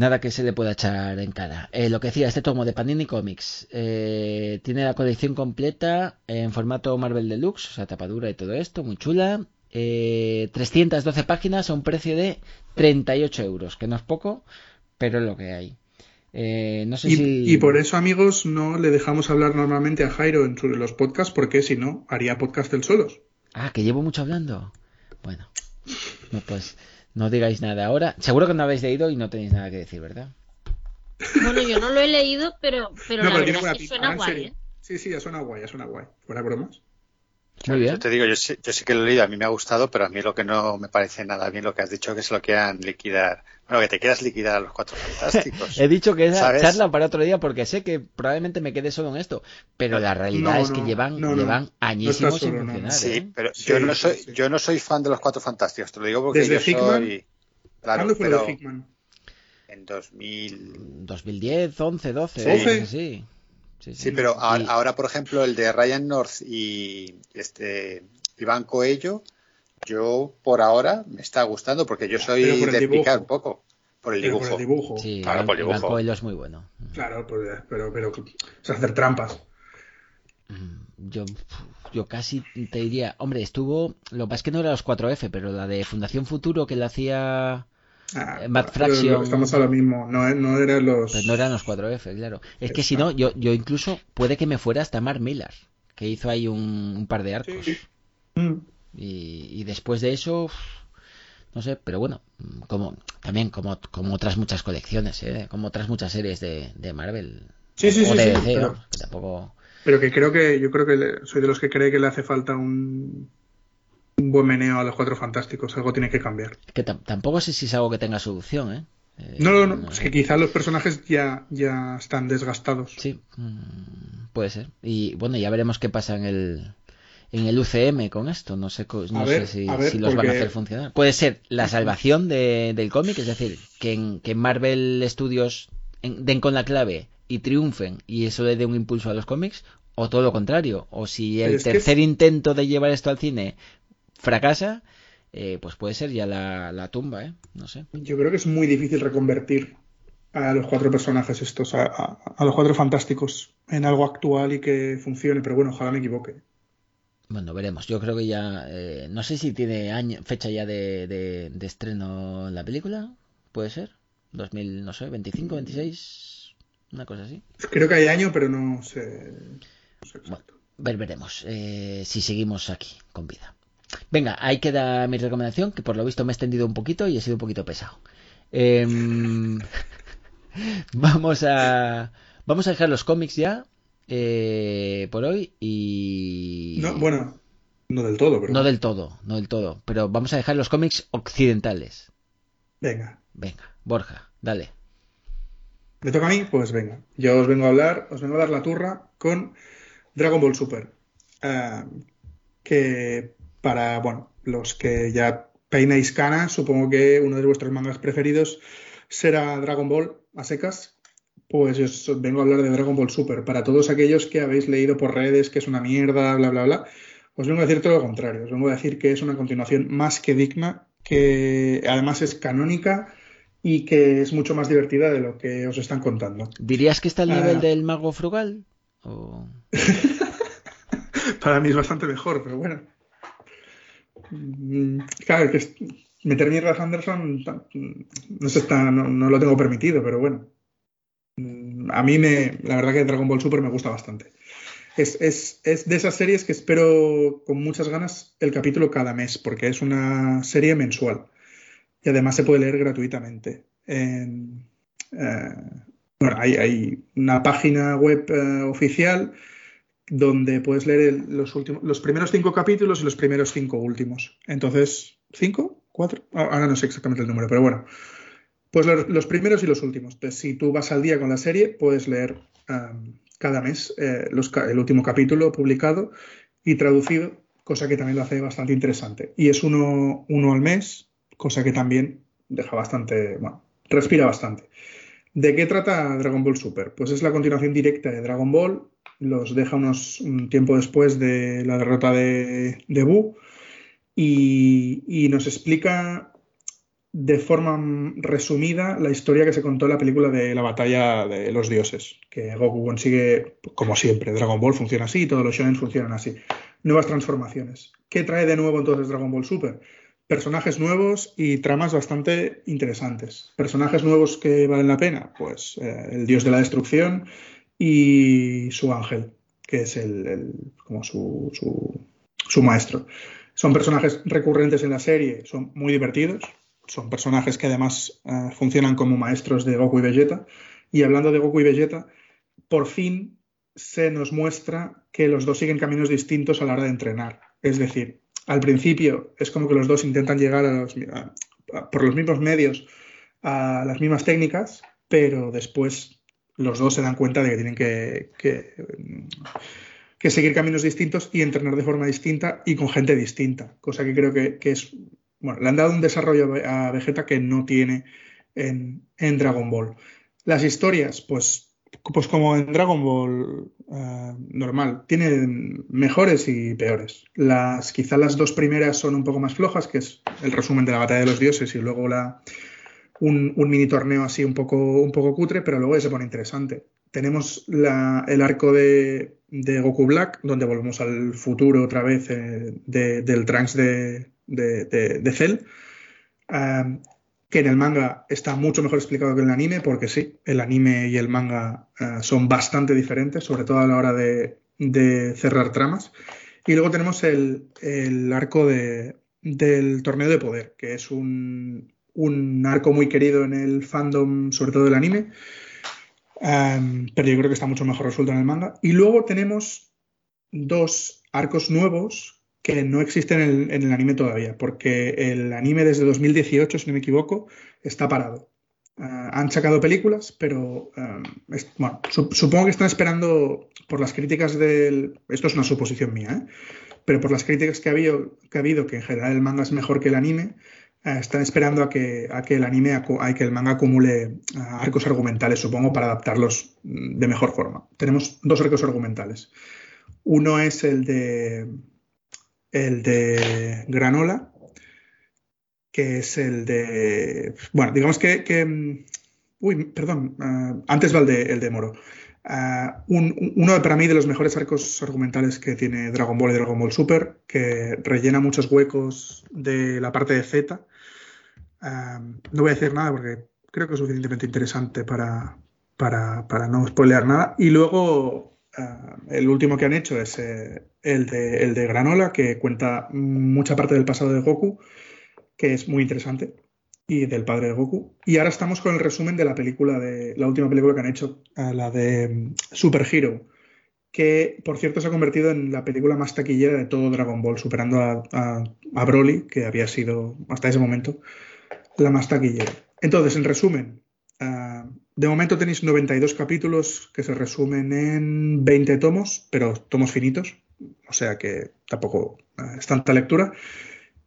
nada que se le pueda echar en cara. Eh, lo que decía, este tomo de Panini Comics eh, tiene la colección completa en formato Marvel Deluxe, o sea, tapadura y todo esto, muy chula. Eh, 312 páginas a un precio de 38 euros, que no es poco, pero es lo que hay. Eh, no sé Y, si... y por eso, amigos, no le dejamos hablar normalmente a Jairo en su- los podcasts, porque si no, haría podcast él solos. Ah, que llevo mucho hablando. Bueno, no, pues no digáis nada ahora. Seguro que no habéis leído y no tenéis nada que decir, ¿verdad? Bueno, yo no lo he leído, pero, pero no, la pero verdad es que pinta, suena guay. ¿eh? Sí, sí, ya suena guay, ya suena guay. Fuera bromas. Muy bien. Yo te digo, yo sí, yo sí que lo he leído, a mí me ha gustado, pero a mí lo que no me parece nada bien lo que has dicho, que es lo que han liquidar. Bueno, que te quieras liquidar a los cuatro [laughs] fantásticos. He dicho que esa ¿Sabes? charla para otro día porque sé que probablemente me quede solo en esto, pero la realidad No, es que no, llevan, no, llevan añísimos sin solo, no, no. funcionar. Sí, ¿eh? pero Sí, yo no soy, sí. yo no soy fan de los cuatro fantásticos, te lo digo porque Desde yo Hickman, soy. Claro, ¿Cuándo fue pero de Hickman? en 2000. 2010, 11, 12, Sí. ¿eh? Sí. sí. Sí, Sí, pero a- Y- ahora, por ejemplo, el de Ryan North y este Iván Coello, yo por ahora me está gustando porque yo soy de dibujo. picar un poco por el Pero dibujo. por el dibujo. Sí, Claro, Iván- por el Iván dibujo. Coelho es muy bueno. Claro, pues, pero, pero, o sea, hacer trampas. Yo, yo casi te diría, hombre, estuvo, lo que pasa es que no era los 4F, pero la de Fundación Futuro que la hacía, Ah, Eh, pero Fraction. Estamos a lo mismo. No, no eran los. pues no eran los 4F, claro. Es que si no, yo, yo incluso puede que me fuera hasta Mark Millar, que hizo ahí un, un par de arcos. Mm. Y, y después de eso, no sé, pero bueno, como también como, como otras muchas colecciones, ¿eh? como otras muchas series de, de Marvel. Sí, sí, o sí, de sí, DC, pero- vamos, que tampoco... Pero que creo que. Yo creo que soy de los que cree que le hace falta un. Un buen meneo a los cuatro fantásticos. Algo tiene que cambiar. Que tam- tampoco sé si es algo que tenga solución, ¿eh? Eh, No, no, no. Es que quizá los personajes ya, ya están desgastados. Sí, mm, puede ser. Y bueno, ya veremos qué pasa en el en el UCM con esto. No sé, no sé si, ver, si los van a porque- hacer funcionar. Puede ser la salvación de- del cómic, es decir, que en, que Marvel Studios en- den con la clave y triunfen y eso le dé un impulso a los cómics, O todo lo contrario. O si el tercer es- intento de llevar esto al cine fracasa, eh, pues puede ser ya la, la tumba, ¿eh? No sé. Yo creo que es muy difícil reconvertir a los cuatro personajes estos, a, a- a los cuatro fantásticos, en algo actual y que funcione, pero bueno, ojalá me equivoque. Bueno, veremos. Yo creo que ya. eh, no sé si tiene año, fecha ya de, de, de estreno la película. ¿Puede ser? 2000, no sé, 25, 26. Una cosa así. Creo que hay año, pero no sé. no sé. Ver, veremos eh, si seguimos aquí con vida. Venga, ahí queda mi recomendación, que por lo visto me he extendido un poquito y he sido un poquito pesado. Em, [laughs] vamos a vamos a dejar los cómics ya eh, por hoy y No, bueno, no del todo, pero no del todo, no del todo, pero vamos a dejar los cómics occidentales. venga. Venga, Borja, dale. ¿Me toca a mí? Pues venga. Yo os vengo a hablar, os vengo a dar la turra con Dragon Ball Super. Ah, que para, bueno, los que ya peináis canas, supongo que uno de vuestros mangas preferidos será Dragon Ball a secas. Pues yo os vengo a hablar de Dragon Ball Super. Para todos aquellos que habéis leído por redes que es una mierda, bla, bla, bla, os vengo a decir todo lo contrario. Os vengo a decir que es una continuación más que digna, que además es canónica y que es mucho más divertida de lo que os están contando. ¿Dirías que está al nivel Ah. del mago frugal? ¿O- [laughs] Para mí es bastante mejor, pero bueno. Mm, Claro, que es- meter mierda a Anderson no, se está, no, no lo tengo permitido, pero bueno. Mm, A mí me, la verdad que Dragon Ball Super me gusta bastante. Es, es, es de esas series que espero con muchas ganas el capítulo cada mes, porque es una serie mensual. Y además se puede leer gratuitamente. En, eh, bueno, hay, hay una página web eh, oficial donde puedes leer los, últimos, los primeros cinco capítulos y los primeros cinco últimos. Entonces, ¿cinco? ¿Cuatro? Ah, Ahora no sé exactamente el número, pero bueno. Pues los, primeros y los últimos. Si tú vas al día con la serie, puedes leer cada mes eh, el último capítulo publicado y traducido, cosa que también lo hace bastante interesante. Y es uno, uno al mes, cosa que también deja bastante, bueno, respira bastante. ¿De qué trata Dragon Ball Super? Pues es la continuación directa de Dragon Ball, los deja unos un tiempo después de la derrota de, de Buu y, y nos explica de forma resumida la historia que se contó en la película de la batalla de los dioses, que Goku consigue, como siempre, Dragon Ball funciona así, todos los shonen funcionan así, nuevas transformaciones. ¿Qué trae de nuevo entonces Dragon Ball Super? Personajes nuevos y tramas bastante interesantes. Personajes nuevos que valen la pena, pues eh, el dios de la destrucción y su ángel, que es el, el- como su, su, maestro. Son personajes recurrentes en la serie, son muy divertidos, son personajes que además eh, funcionan como maestros de Goku y Vegeta. Y hablando de Goku y Vegeta, por fin se nos muestra que los dos siguen caminos distintos a la hora de entrenar. Es decir, al principio es como que los dos intentan llegar por los mismos medios a las mismas técnicas, pero después los dos se dan cuenta de que tienen que, que, seguir caminos distintos y entrenar de forma distinta y con gente distinta, cosa que creo que, que es, bueno, le han dado un desarrollo a Vegeta que no tiene en, en Dragon Ball. Las historias, pues, pues como en Dragon Ball eh, normal, tienen mejores y peores. Las, quizá las dos primeras son un poco más flojas, que es el resumen de la batalla de los dioses y luego la, un, mini torneo así un poco, un poco cutre, pero luego se pone interesante. Tenemos el arco de, Goku Black, donde volvemos al futuro otra vez eh, de- del Trunks de, de, Cell, que en el manga está mucho mejor explicado que en el anime, porque sí, el anime y el manga eh, son bastante diferentes, sobre todo a la hora de, cerrar tramas. Y luego tenemos el, arco de, del torneo de poder, que es un, un arco muy querido en el fandom, sobre todo del anime, um, pero yo creo que está mucho mejor resuelto en el manga. Y luego tenemos dos arcos nuevos que no existen en el, anime todavía, porque el anime desde 2018, si no me equivoco, está parado. Uh, han sacado películas, pero es, bueno, su, supongo que están esperando por las críticas del... Esto es una suposición mía, ¿eh? pero por las críticas que ha habido, que, ha habido, que en general el manga es mejor que el anime, están esperando a que, a que el anime, a que el manga acumule uh, arcos argumentales, supongo, para adaptarlos de mejor forma. Tenemos dos arcos argumentales. Uno es el de el de Granola, que es el de. Bueno, digamos que. mm, uy, perdón, uh, antes va el de, el de Moro. Un, uno para mí de los mejores arcos argumentales que tiene Dragon Ball y Dragon Ball Super, que rellena muchos huecos de la parte de Z. Uh, no voy a decir nada porque creo que es suficientemente interesante para, para, para no spoilear nada. Y luego el último que han hecho es eh, el, de, el de Granola, que cuenta mucha parte del pasado de Goku, que es muy interesante y del padre de Goku. Y ahora estamos con el resumen de la película, de la última película que han hecho, la de mm, Super Hero, que por cierto se ha convertido en la película más taquillera de todo Dragon Ball, superando a, a Broly, que había sido hasta ese momento la más. Entonces, en resumen, uh, de momento tenéis 92 capítulos que se resumen en 20 tomos, pero tomos finitos, o sea que tampoco uh, es tanta lectura.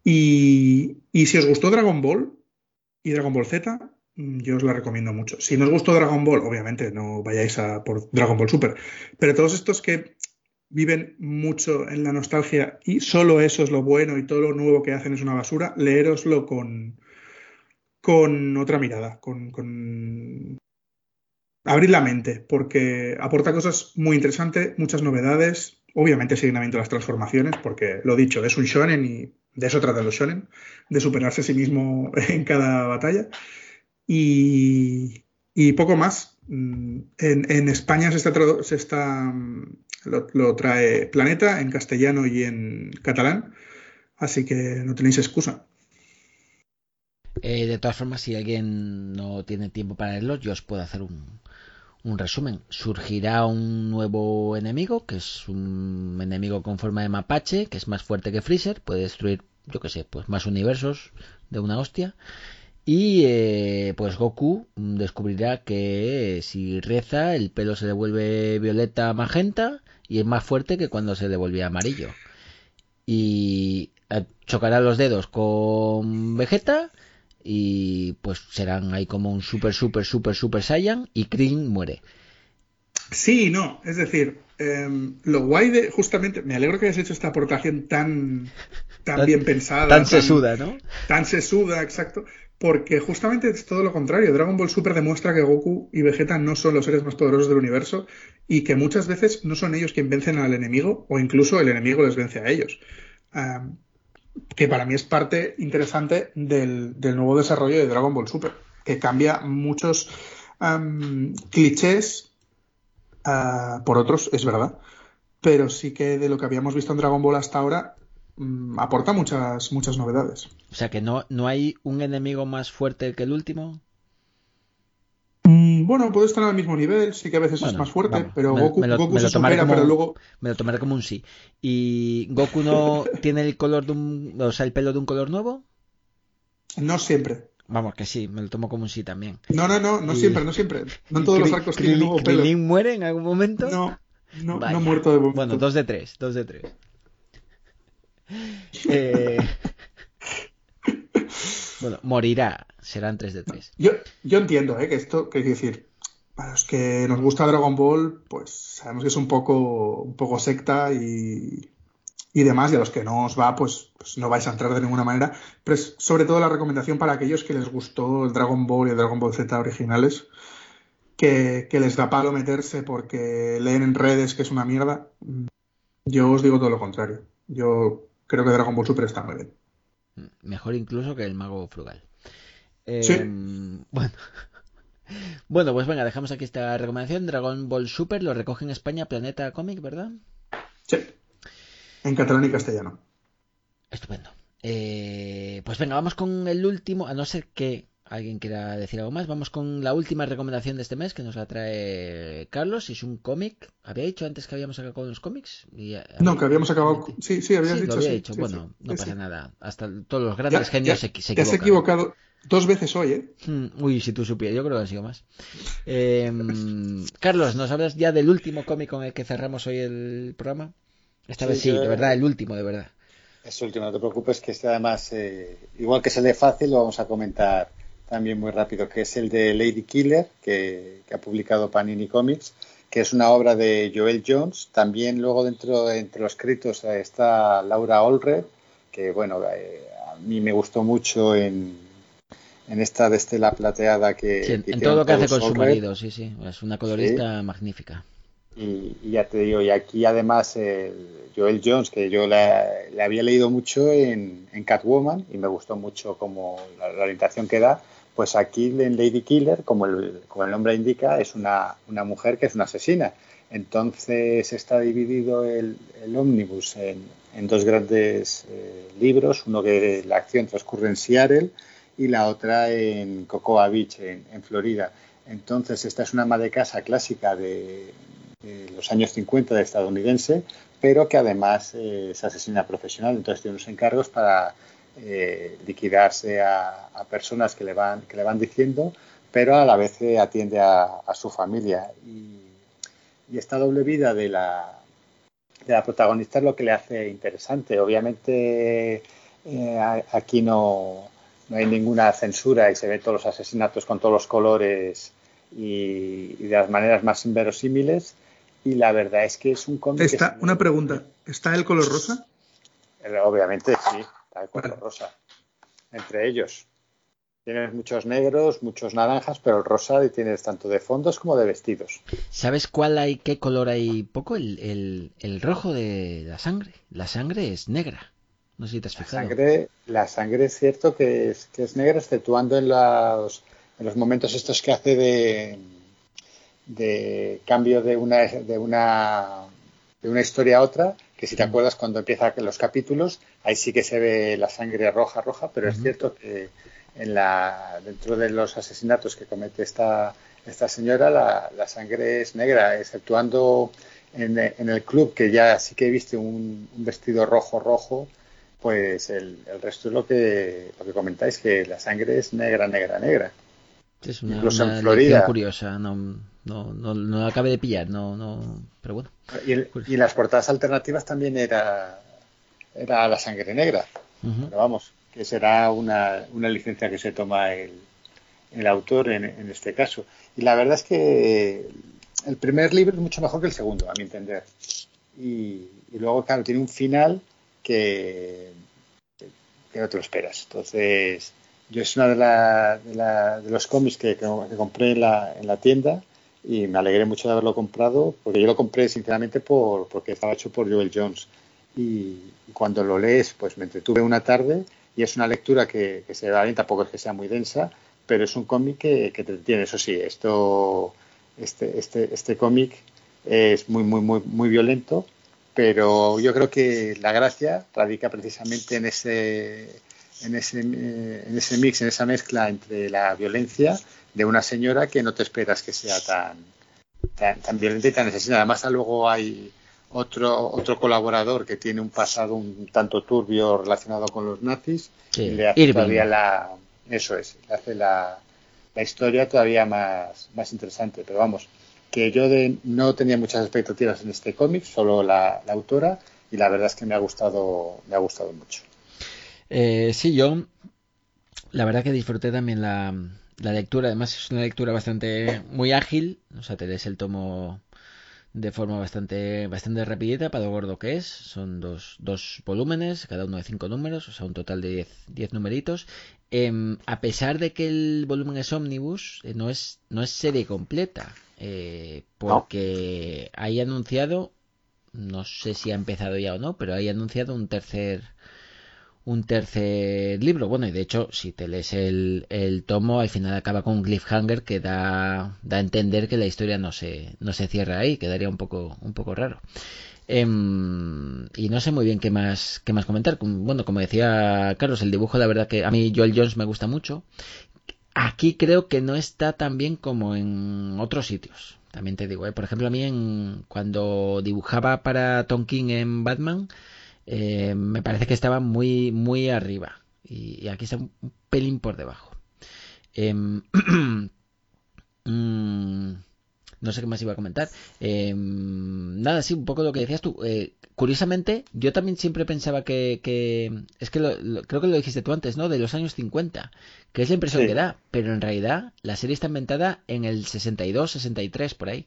Y, y si os gustó Dragon Ball, y Dragon Ball Z, mm, yo os la recomiendo mucho. Si no os gustó Dragon Ball, obviamente no vayáis a por Dragon Ball Super, pero todos estos que viven mucho en la nostalgia y solo eso es lo bueno y todo lo nuevo que hacen es una basura, leeroslo con, con otra mirada, con, con... abrir la mente, porque aporta cosas muy interesantes, muchas novedades, obviamente seguimiento de las transformaciones, porque lo dicho, es un shonen y de eso trata los shonen, de superarse a sí mismo [laughs] en cada batalla. Y, poco más. En, en España se está, se está lo, lo, trae Planeta en castellano y en catalán, así que no tenéis excusa. Eh, de todas formas, si alguien no tiene tiempo para leerlo, yo os puedo hacer un, un resumen. Surgirá un nuevo enemigo, que es un enemigo con forma de mapache, que es más fuerte que Freezer, puede destruir, yo que sé, pues más universos de una hostia. Y eh, pues Goku descubrirá que si reza el pelo se le vuelve violeta magenta y es más fuerte que cuando se le volvía amarillo. Y eh, chocará los dedos con Vegeta y pues serán ahí como un super, super, super, super Saiyan y Krillin muere. Sí, no, es decir, eh, lo guay de, justamente, me alegro que hayas hecho esta aportación tan, tan, tan bien pensada. Tan, tan sesuda, ¿no? Tan sesuda, exacto. Porque justamente es todo lo contrario. Dragon Ball Super demuestra que Goku y Vegeta no son los seres más poderosos del universo y que muchas veces no son ellos quienes vencen al enemigo o incluso el enemigo les vence a ellos. Um, que para mí es parte interesante del, del, nuevo desarrollo de Dragon Ball Super, que cambia muchos clichés uh, por otros, es verdad, pero sí que de lo que habíamos visto en Dragon Ball hasta ahora um, aporta muchas, muchas novedades. O sea que no, no hay un enemigo más fuerte que el último. Bueno, puede estar al mismo nivel, sí que a veces bueno, es más fuerte, vamos, pero me, Goku, me lo, Goku se supera, como, pero luego... Me lo tomaré como un sí. ¿Y Goku no [laughs] tiene el color de un... o sea, el pelo de un color nuevo? No siempre. Vamos, que sí, me lo tomo como un sí también. No, no, no, no y... siempre, no siempre. No en todos los arcos tiene nuevo pelo. ¿Krillin muere en algún momento? No, no, Vaya. no muerto de momento. Bueno, dos de tres, dos de tres. [laughs] eh... Bueno, morirá, serán 3 de 3. Yo, yo entiendo ¿eh? que esto, que decir, para los que nos gusta Dragon Ball, pues sabemos que es un poco, un poco secta y, y demás, y a los que no os va, pues, pues, no vais a entrar de ninguna manera. Pero es sobre todo la recomendación para aquellos que les gustó el Dragon Ball y el Dragon Ball Z originales, que, que les da palo meterse porque leen en redes que es una mierda. Yo os digo todo lo contrario. Yo creo que Dragon Ball Super está muy bien. Mejor incluso que el mago frugal. Eh, sí. Bueno. [laughs] Bueno, pues venga, dejamos aquí esta recomendación. Dragon Ball Super lo recoge en España Planeta Comic, ¿verdad? Sí. En catalán y castellano. Estupendo. Eh, pues venga, vamos con el último, a no ser que alguien quiera decir algo más, vamos con la última recomendación de este mes que nos la trae Carlos. Es un cómic. ¿Había dicho antes que habíamos acabado con los cómics? Y, no, que habíamos acabado. Sí, sí, habías sí, dicho. Lo había sí, dicho. sí, bueno, sí, no sí, pasa nada. Hasta todos los grandes Ya, genios ya, se, se Te has equivocan. equivocado dos veces hoy, ¿eh? Hmm, Uy, si tú supieras, yo creo que han sido más. Eh, Carlos, ¿nos hablas ya del último cómic con el que cerramos hoy el programa? Esta Sí, vez sí, yo- de verdad, el último, de verdad. Es último, no te preocupes, que este además, eh, igual que se lee fácil, lo vamos a comentar también muy rápido, que es el de Lady Killer, que, que ha publicado Panini Comics, que es una obra de Joel Jones. También luego dentro entre los escritos está Laura Allred, que bueno, eh, a mí me gustó mucho en, en esta de Estela Plateada que... Sí, en, todo lo que hace con su marido, sí, sí. Es una colorista magnífica. Y, ya te digo, y aquí además Joel Jones, que yo le, había leído mucho en, Catwoman y me gustó mucho como la, orientación que da, pues aquí en Lady Killer, como el, como el nombre indica, es una, una mujer que es una asesina. Entonces está dividido el, ómnibus en, dos grandes eh, libros, uno que la acción transcurre en Seattle y la otra en Cocoa Beach, en, en Florida. Entonces esta es una ama de casa clásica de, los años 50 de estadounidense, pero que además eh, es asesina profesional, entonces tiene unos encargos para eh, liquidarse a, personas que le, van, que le van diciendo, pero a la vez eh, atiende a, su familia. Y, esta doble vida de la, de la protagonista es lo que le hace interesante. Obviamente aquí no, no hay ninguna censura y se ve todos los asesinatos con todos los colores y, y de las maneras más inverosímiles y la verdad es que es un cómic. Está, una pregunta: ¿está el color rosa? Eh, obviamente sí, está el color rosa. Entre ellos. Tienes muchos negros, muchos naranjas, pero el rosa tienes tanto de fondos como de vestidos. ¿Sabes cuál hay, qué color hay poco? El, rojo de la sangre. La sangre es negra. No sé si te has fijado. La sangre, la sangre es cierto que es, que es negra, exceptuando en los, en los momentos estos que hace de, de cambio de una, de una, de una historia a otra, que si te acuerdas cuando empiezan los capítulos, ahí sí que se ve la sangre roja, roja, pero es cierto que en la, dentro de los asesinatos que comete esta, esta señora, la, la sangre es negra, exceptuando en, en, el club, que ya sí que viste un, un vestido rojo, rojo, pues el, el, resto es lo que, lo que comentáis, que la sangre es negra, negra, negra. Es una, Incluso en Florida. curiosa, no, no, no, no acabe de pillar, no, no, pero bueno. Y, en las portadas alternativas también era, era la sangre negra. Pero vamos, que será una, una licencia que se toma el, el autor en, en, este caso. Y la verdad es que el primer libro es mucho mejor que el segundo, a mi entender. Y, y luego, claro, tiene un final que, que no te lo esperas. Entonces, yo es una de, la, de, la, de los cómics que, que, compré en la, en la tienda y me alegré mucho de haberlo comprado porque yo lo compré sinceramente por, porque estaba hecho por Joel Jones. Y, cuando lo lees pues me entretuve una tarde y es una lectura que, se va bien, tampoco es que sea muy densa, pero es un cómic que, que te tiene, eso sí, esto, este, este, este cómic es muy, muy, muy, muy violento, pero yo creo que la gracia radica precisamente en ese, en ese, en ese mix, en esa mezcla entre la violencia de una señora que no te esperas que sea tan, tan, violenta y tan asesina. Además, luego hay otro, otro colaborador que tiene un pasado un tanto turbio relacionado con los nazis y le hace todavía la, eso es, le hace la, la historia todavía más, más interesante. Pero vamos, que yo de, no tenía muchas expectativas en este cómic, solo la, la, autora, y la verdad es que me ha gustado, me ha gustado mucho. Eh, sí, yo la verdad que disfruté también la, la lectura, además es una lectura bastante muy ágil, o sea, te des el tomo de forma bastante bastante rapidita para lo gordo que es. Son dos, dos volúmenes, cada uno de cinco números, o sea, un total de diez, diez numeritos. Em, a pesar de que el volumen es ómnibus, eh, no, es, no es serie completa, eh, porque hay anunciado, no sé si ha empezado ya o no, pero hay anunciado un tercer un tercer libro. Bueno, y de hecho, si te lees el, el tomo, al final acaba con un cliffhanger que da, da a entender que la historia no se, no se cierra ahí, quedaría un poco, un poco raro. Em, y no sé muy bien qué más, qué más comentar. Bueno, como decía Carlos, el dibujo, la verdad que a mí Joel Jones me gusta mucho. Aquí creo que no está tan bien como en otros sitios. También te digo, ¿eh? por ejemplo, a mí en, cuando dibujaba para Tom King en Batman, eh, me parece que estaba muy, muy arriba. Y, aquí está un pelín por debajo. Em, [clears throat] mm, no sé qué más iba a comentar. Em, nada, sí, un poco lo que decías tú. Eh, curiosamente, yo también siempre pensaba que. es que creo que lo dijiste tú antes, ¿no? De los años 50, que es la impresión que da. Pero en realidad, la serie está inventada en el 62, 63, por ahí.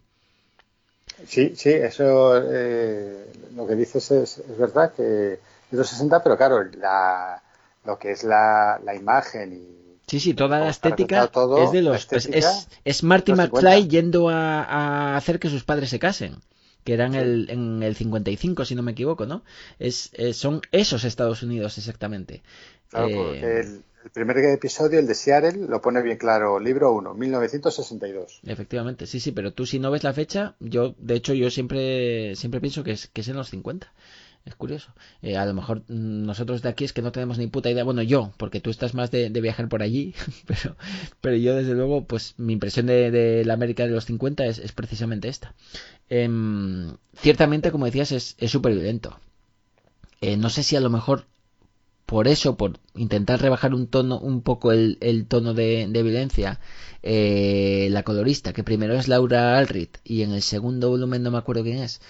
Sí, sí, eso eh, lo que dices es, es verdad que es los 60, pero claro, la, lo que es la, la imagen y Sí, sí, toda la estética todo, es de los. pues, es, es Marty McFly 50. yendo a, a hacer que sus padres se casen. Que eran el, en el 55, si no me equivoco, ¿no? Es, eh, son esos Estados Unidos, exactamente. Claro, Eh, el, el primer episodio, el de Seattle, lo pone bien claro, libro 1, 1962. Efectivamente, sí, sí, pero tú si no ves la fecha, yo, de hecho, yo siempre, siempre pienso que es, que es en los 50. Es curioso. Eh, a lo mejor mm, nosotros de aquí es que no tenemos ni puta idea. Bueno, yo, porque tú estás más de, de viajar por allí, [laughs] pero, pero yo desde luego, pues mi impresión de, de la América de los 50 es, es precisamente esta. Em, ciertamente, como decías, es es súper violento. Eh, no sé si a lo mejor por eso, por intentar rebajar un tono, un poco el, el tono de, de violencia, eh, la colorista, que primero es Laura Alrit y en el segundo volumen no me acuerdo quién es,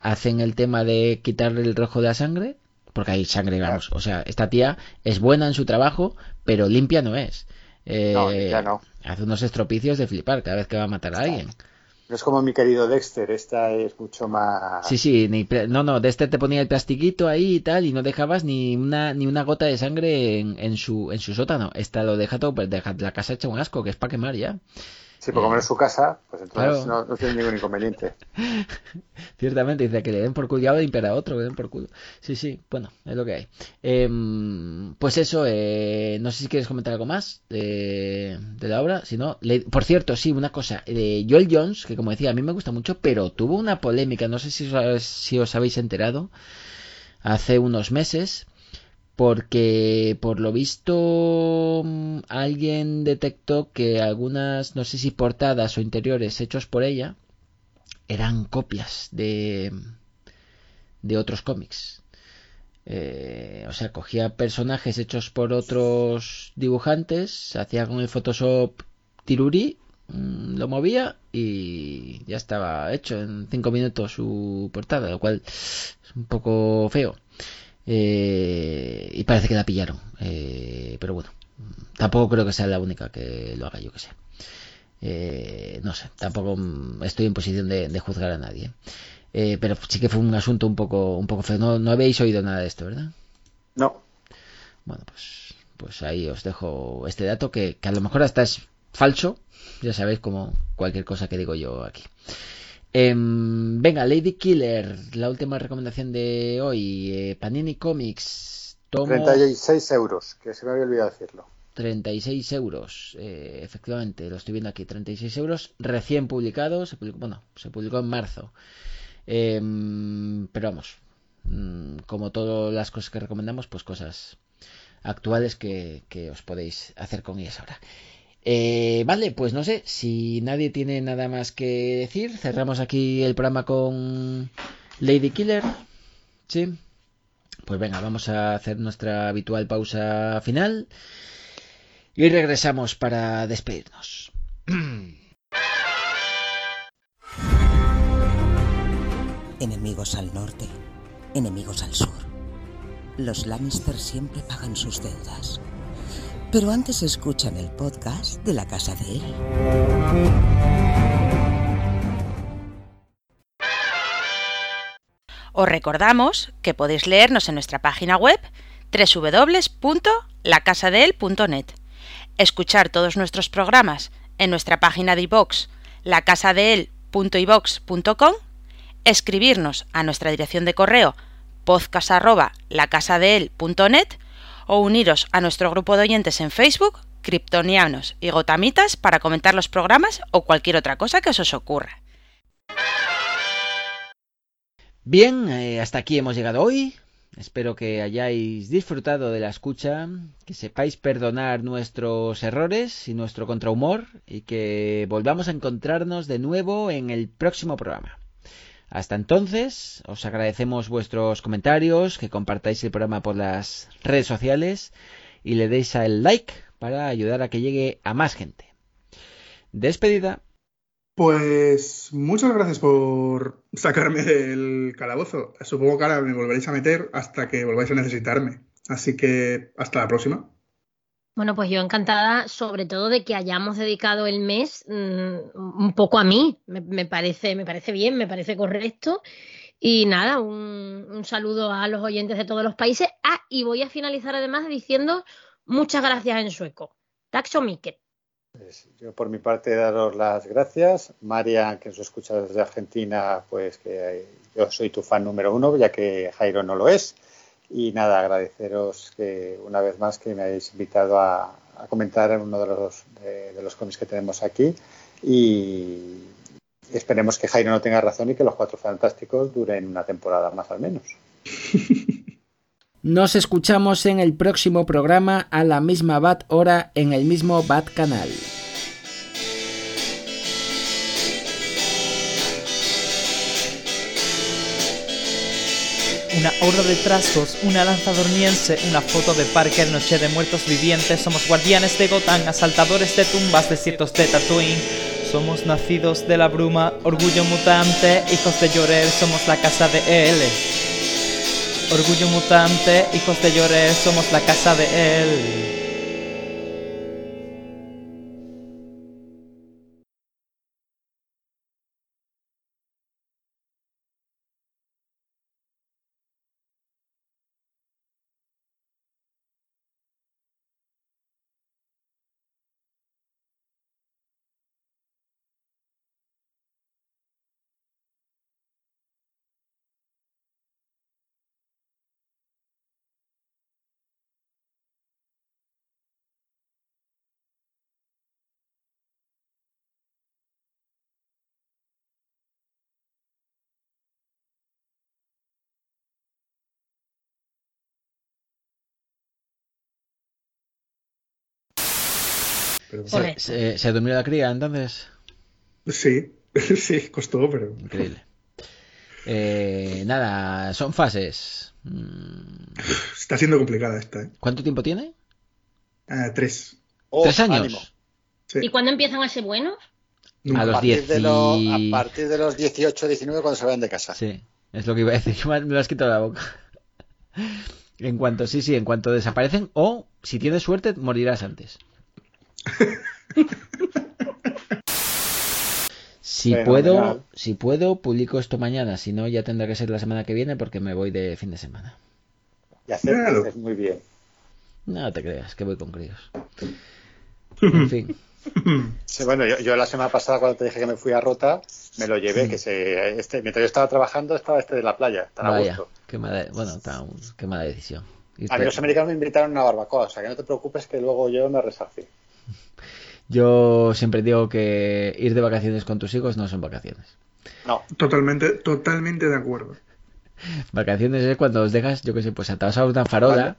hacen el tema de quitarle el rojo de la sangre, porque hay sangre, vamos, o sea, esta tía es buena en su trabajo, pero limpia no es. Eh, No, ya no. Hace unos estropicios de flipar cada vez que va a matar a alguien. Es como mi querido Dexter, esta es mucho más... Sí, sí, ni no, no, de este te ponía el plastiquito ahí y tal, y no dejabas ni una, ni una gota de sangre en, en su, en su sótano. Esta lo deja todo, pues deja la casa hecha un asco, que es para quemar ya. Sí, porque como no es su casa, pues entonces Claro. no, no tiene ningún inconveniente. [laughs] Ciertamente, dice que le den por culo, ya va a otro, que le den por culo. Sí, sí, bueno, es lo que hay. Em, pues eso, eh, no sé si quieres comentar algo más de, de la obra, si no, le- por cierto, sí, una cosa, de Joel Jones, que como decía, a mí me gusta mucho, pero tuvo una polémica, no sé si os, si os habéis enterado, hace unos meses, porque por lo visto mm, alguien detectó que algunas, no sé si portadas o interiores hechos por ella, eran copias de, de otros cómics. Eh, o sea, cogía personajes hechos por otros dibujantes, hacía con el Photoshop tiruri, mm, lo movía y ya estaba hecho en cinco minutos su portada, lo cual es un poco feo. Eh, y parece que la pillaron. Eh, pero bueno, tampoco creo que sea la única que lo haga, yo que sé. Eh, no sé, tampoco estoy en posición de, de juzgar a nadie. Eh, pero sí que fue un asunto un poco, un poco feo. No, no habéis oído nada de esto, ¿verdad? No. Bueno, pues, pues ahí os dejo este dato que, que a lo mejor hasta es falso. Ya sabéis, como cualquier cosa que digo yo aquí. Em, venga, Lady Killer, la última recomendación de hoy. eh, Panini Comics, tomo 36 euros, que se me había olvidado decirlo. 36 euros. eh, efectivamente, lo estoy viendo aquí. 36 euros recién publicado. Se publicó, bueno, se publicó en marzo. Em, pero vamos, mm, como todas las cosas que recomendamos, pues cosas actuales que, que os podéis hacer con ellas ahora. Eh, vale, pues no sé, si nadie tiene nada más que decir, cerramos aquí el programa con Lady Killer. Sí. Pues venga, vamos a hacer nuestra habitual pausa final y regresamos para despedirnos. [clears throat] Enemigos al norte, enemigos al sur. Los Lannister siempre pagan sus deudas. Pero antes escuchan el podcast de la casa de él. Os recordamos que podéis leernos en nuestra página web www.lacasadeel.net, escuchar todos nuestros programas en nuestra página de iVox, lacasadeel.ivox.com, escribirnos a nuestra dirección de correo podcast@lacasadeel.net o uniros a nuestro grupo de oyentes en Facebook, Kryptonianos y Gotamitas para comentar los programas o cualquier otra cosa que os ocurra. Bien, eh, hasta aquí hemos llegado hoy. Espero que hayáis disfrutado de la escucha, que sepáis perdonar nuestros errores y nuestro contrahumor y que volvamos a encontrarnos de nuevo en el próximo programa. Hasta entonces, os agradecemos vuestros comentarios, que compartáis el programa por las redes sociales y le deis al like para ayudar a que llegue a más gente. Despedida. Pues muchas gracias por sacarme del calabozo. Supongo que ahora me volveréis a meter hasta que volváis a necesitarme. Así que hasta la próxima. Bueno, pues yo encantada, sobre todo de que hayamos dedicado el mes mm, un poco a mí. Me, parece, me parece bien, me parece correcto. Y nada, un, un saludo a los oyentes de todos los países. Ah, y voy a finalizar además diciendo muchas gracias en sueco. Taxo Miket. Pues yo por mi parte daros las gracias. María, que nos escucha desde Argentina, pues que yo soy tu fan número uno, ya que Jairo no lo es. Y nada, agradeceros que una vez más que me hayáis invitado a, a comentar uno de los, de, de los cómics que tenemos aquí. Y esperemos que Jairo no tenga razón y que los Cuatro Fantásticos duren una temporada más al menos. [laughs] Nos escuchamos en el próximo programa a la misma BAT hora en el mismo BAT canal. Una horda de trasgos, una lanza dormiense, una foto de Parker, noche de muertos vivientes. Somos guardianes de Gotham, asaltadores de tumbas, desiertos de Tatooine. Somos nacidos de la bruma, orgullo mutante, hijos de Llorel, somos la casa de él. Orgullo mutante, hijos de Llorel, somos la casa de él. ¿Se, se, se durmió la cría entonces? Sí, [laughs] sí, costó, pero. Increíble. Eh, nada, son fases. Mm, Está siendo complicada esta, ¿eh? ¿Cuánto tiempo tiene? Ah, tres. Oh, ¿Tres años? Sí. ¿Y cuándo empiezan a ser buenos? A A los partir, 10 de lo- y... a partir de los 18 19 cuando se vayan de casa. Sí, es lo que iba a decir. [laughs] Me lo has quitado de la boca. En cuanto, sí, sí, en cuanto desaparecen o, si tienes suerte, morirás antes. Si puedo, si puedo, publico esto mañana. Si no, ya tendrá que ser la semana que viene porque me voy de fin de semana. Y hacer Claro. haces muy bien. No te creas, que voy con críos. En [laughs] fin. Sí, bueno, yo, yo la semana pasada cuando te dije que me fui a Rota, me lo llevé, que se, este, mientras yo estaba trabajando estaba este de la playa, tan a Vaya, gusto. qué mala, bueno, tan- qué mala decisión. A mí los americanos me invitaron a una barbacoa, o sea que no te preocupes que luego yo me resarcí. Yo siempre digo que ir de vacaciones con tus hijos no son vacaciones. No, Totalmente, totalmente de acuerdo. Vacaciones es cuando os dejas, yo que sé, pues atados a una farola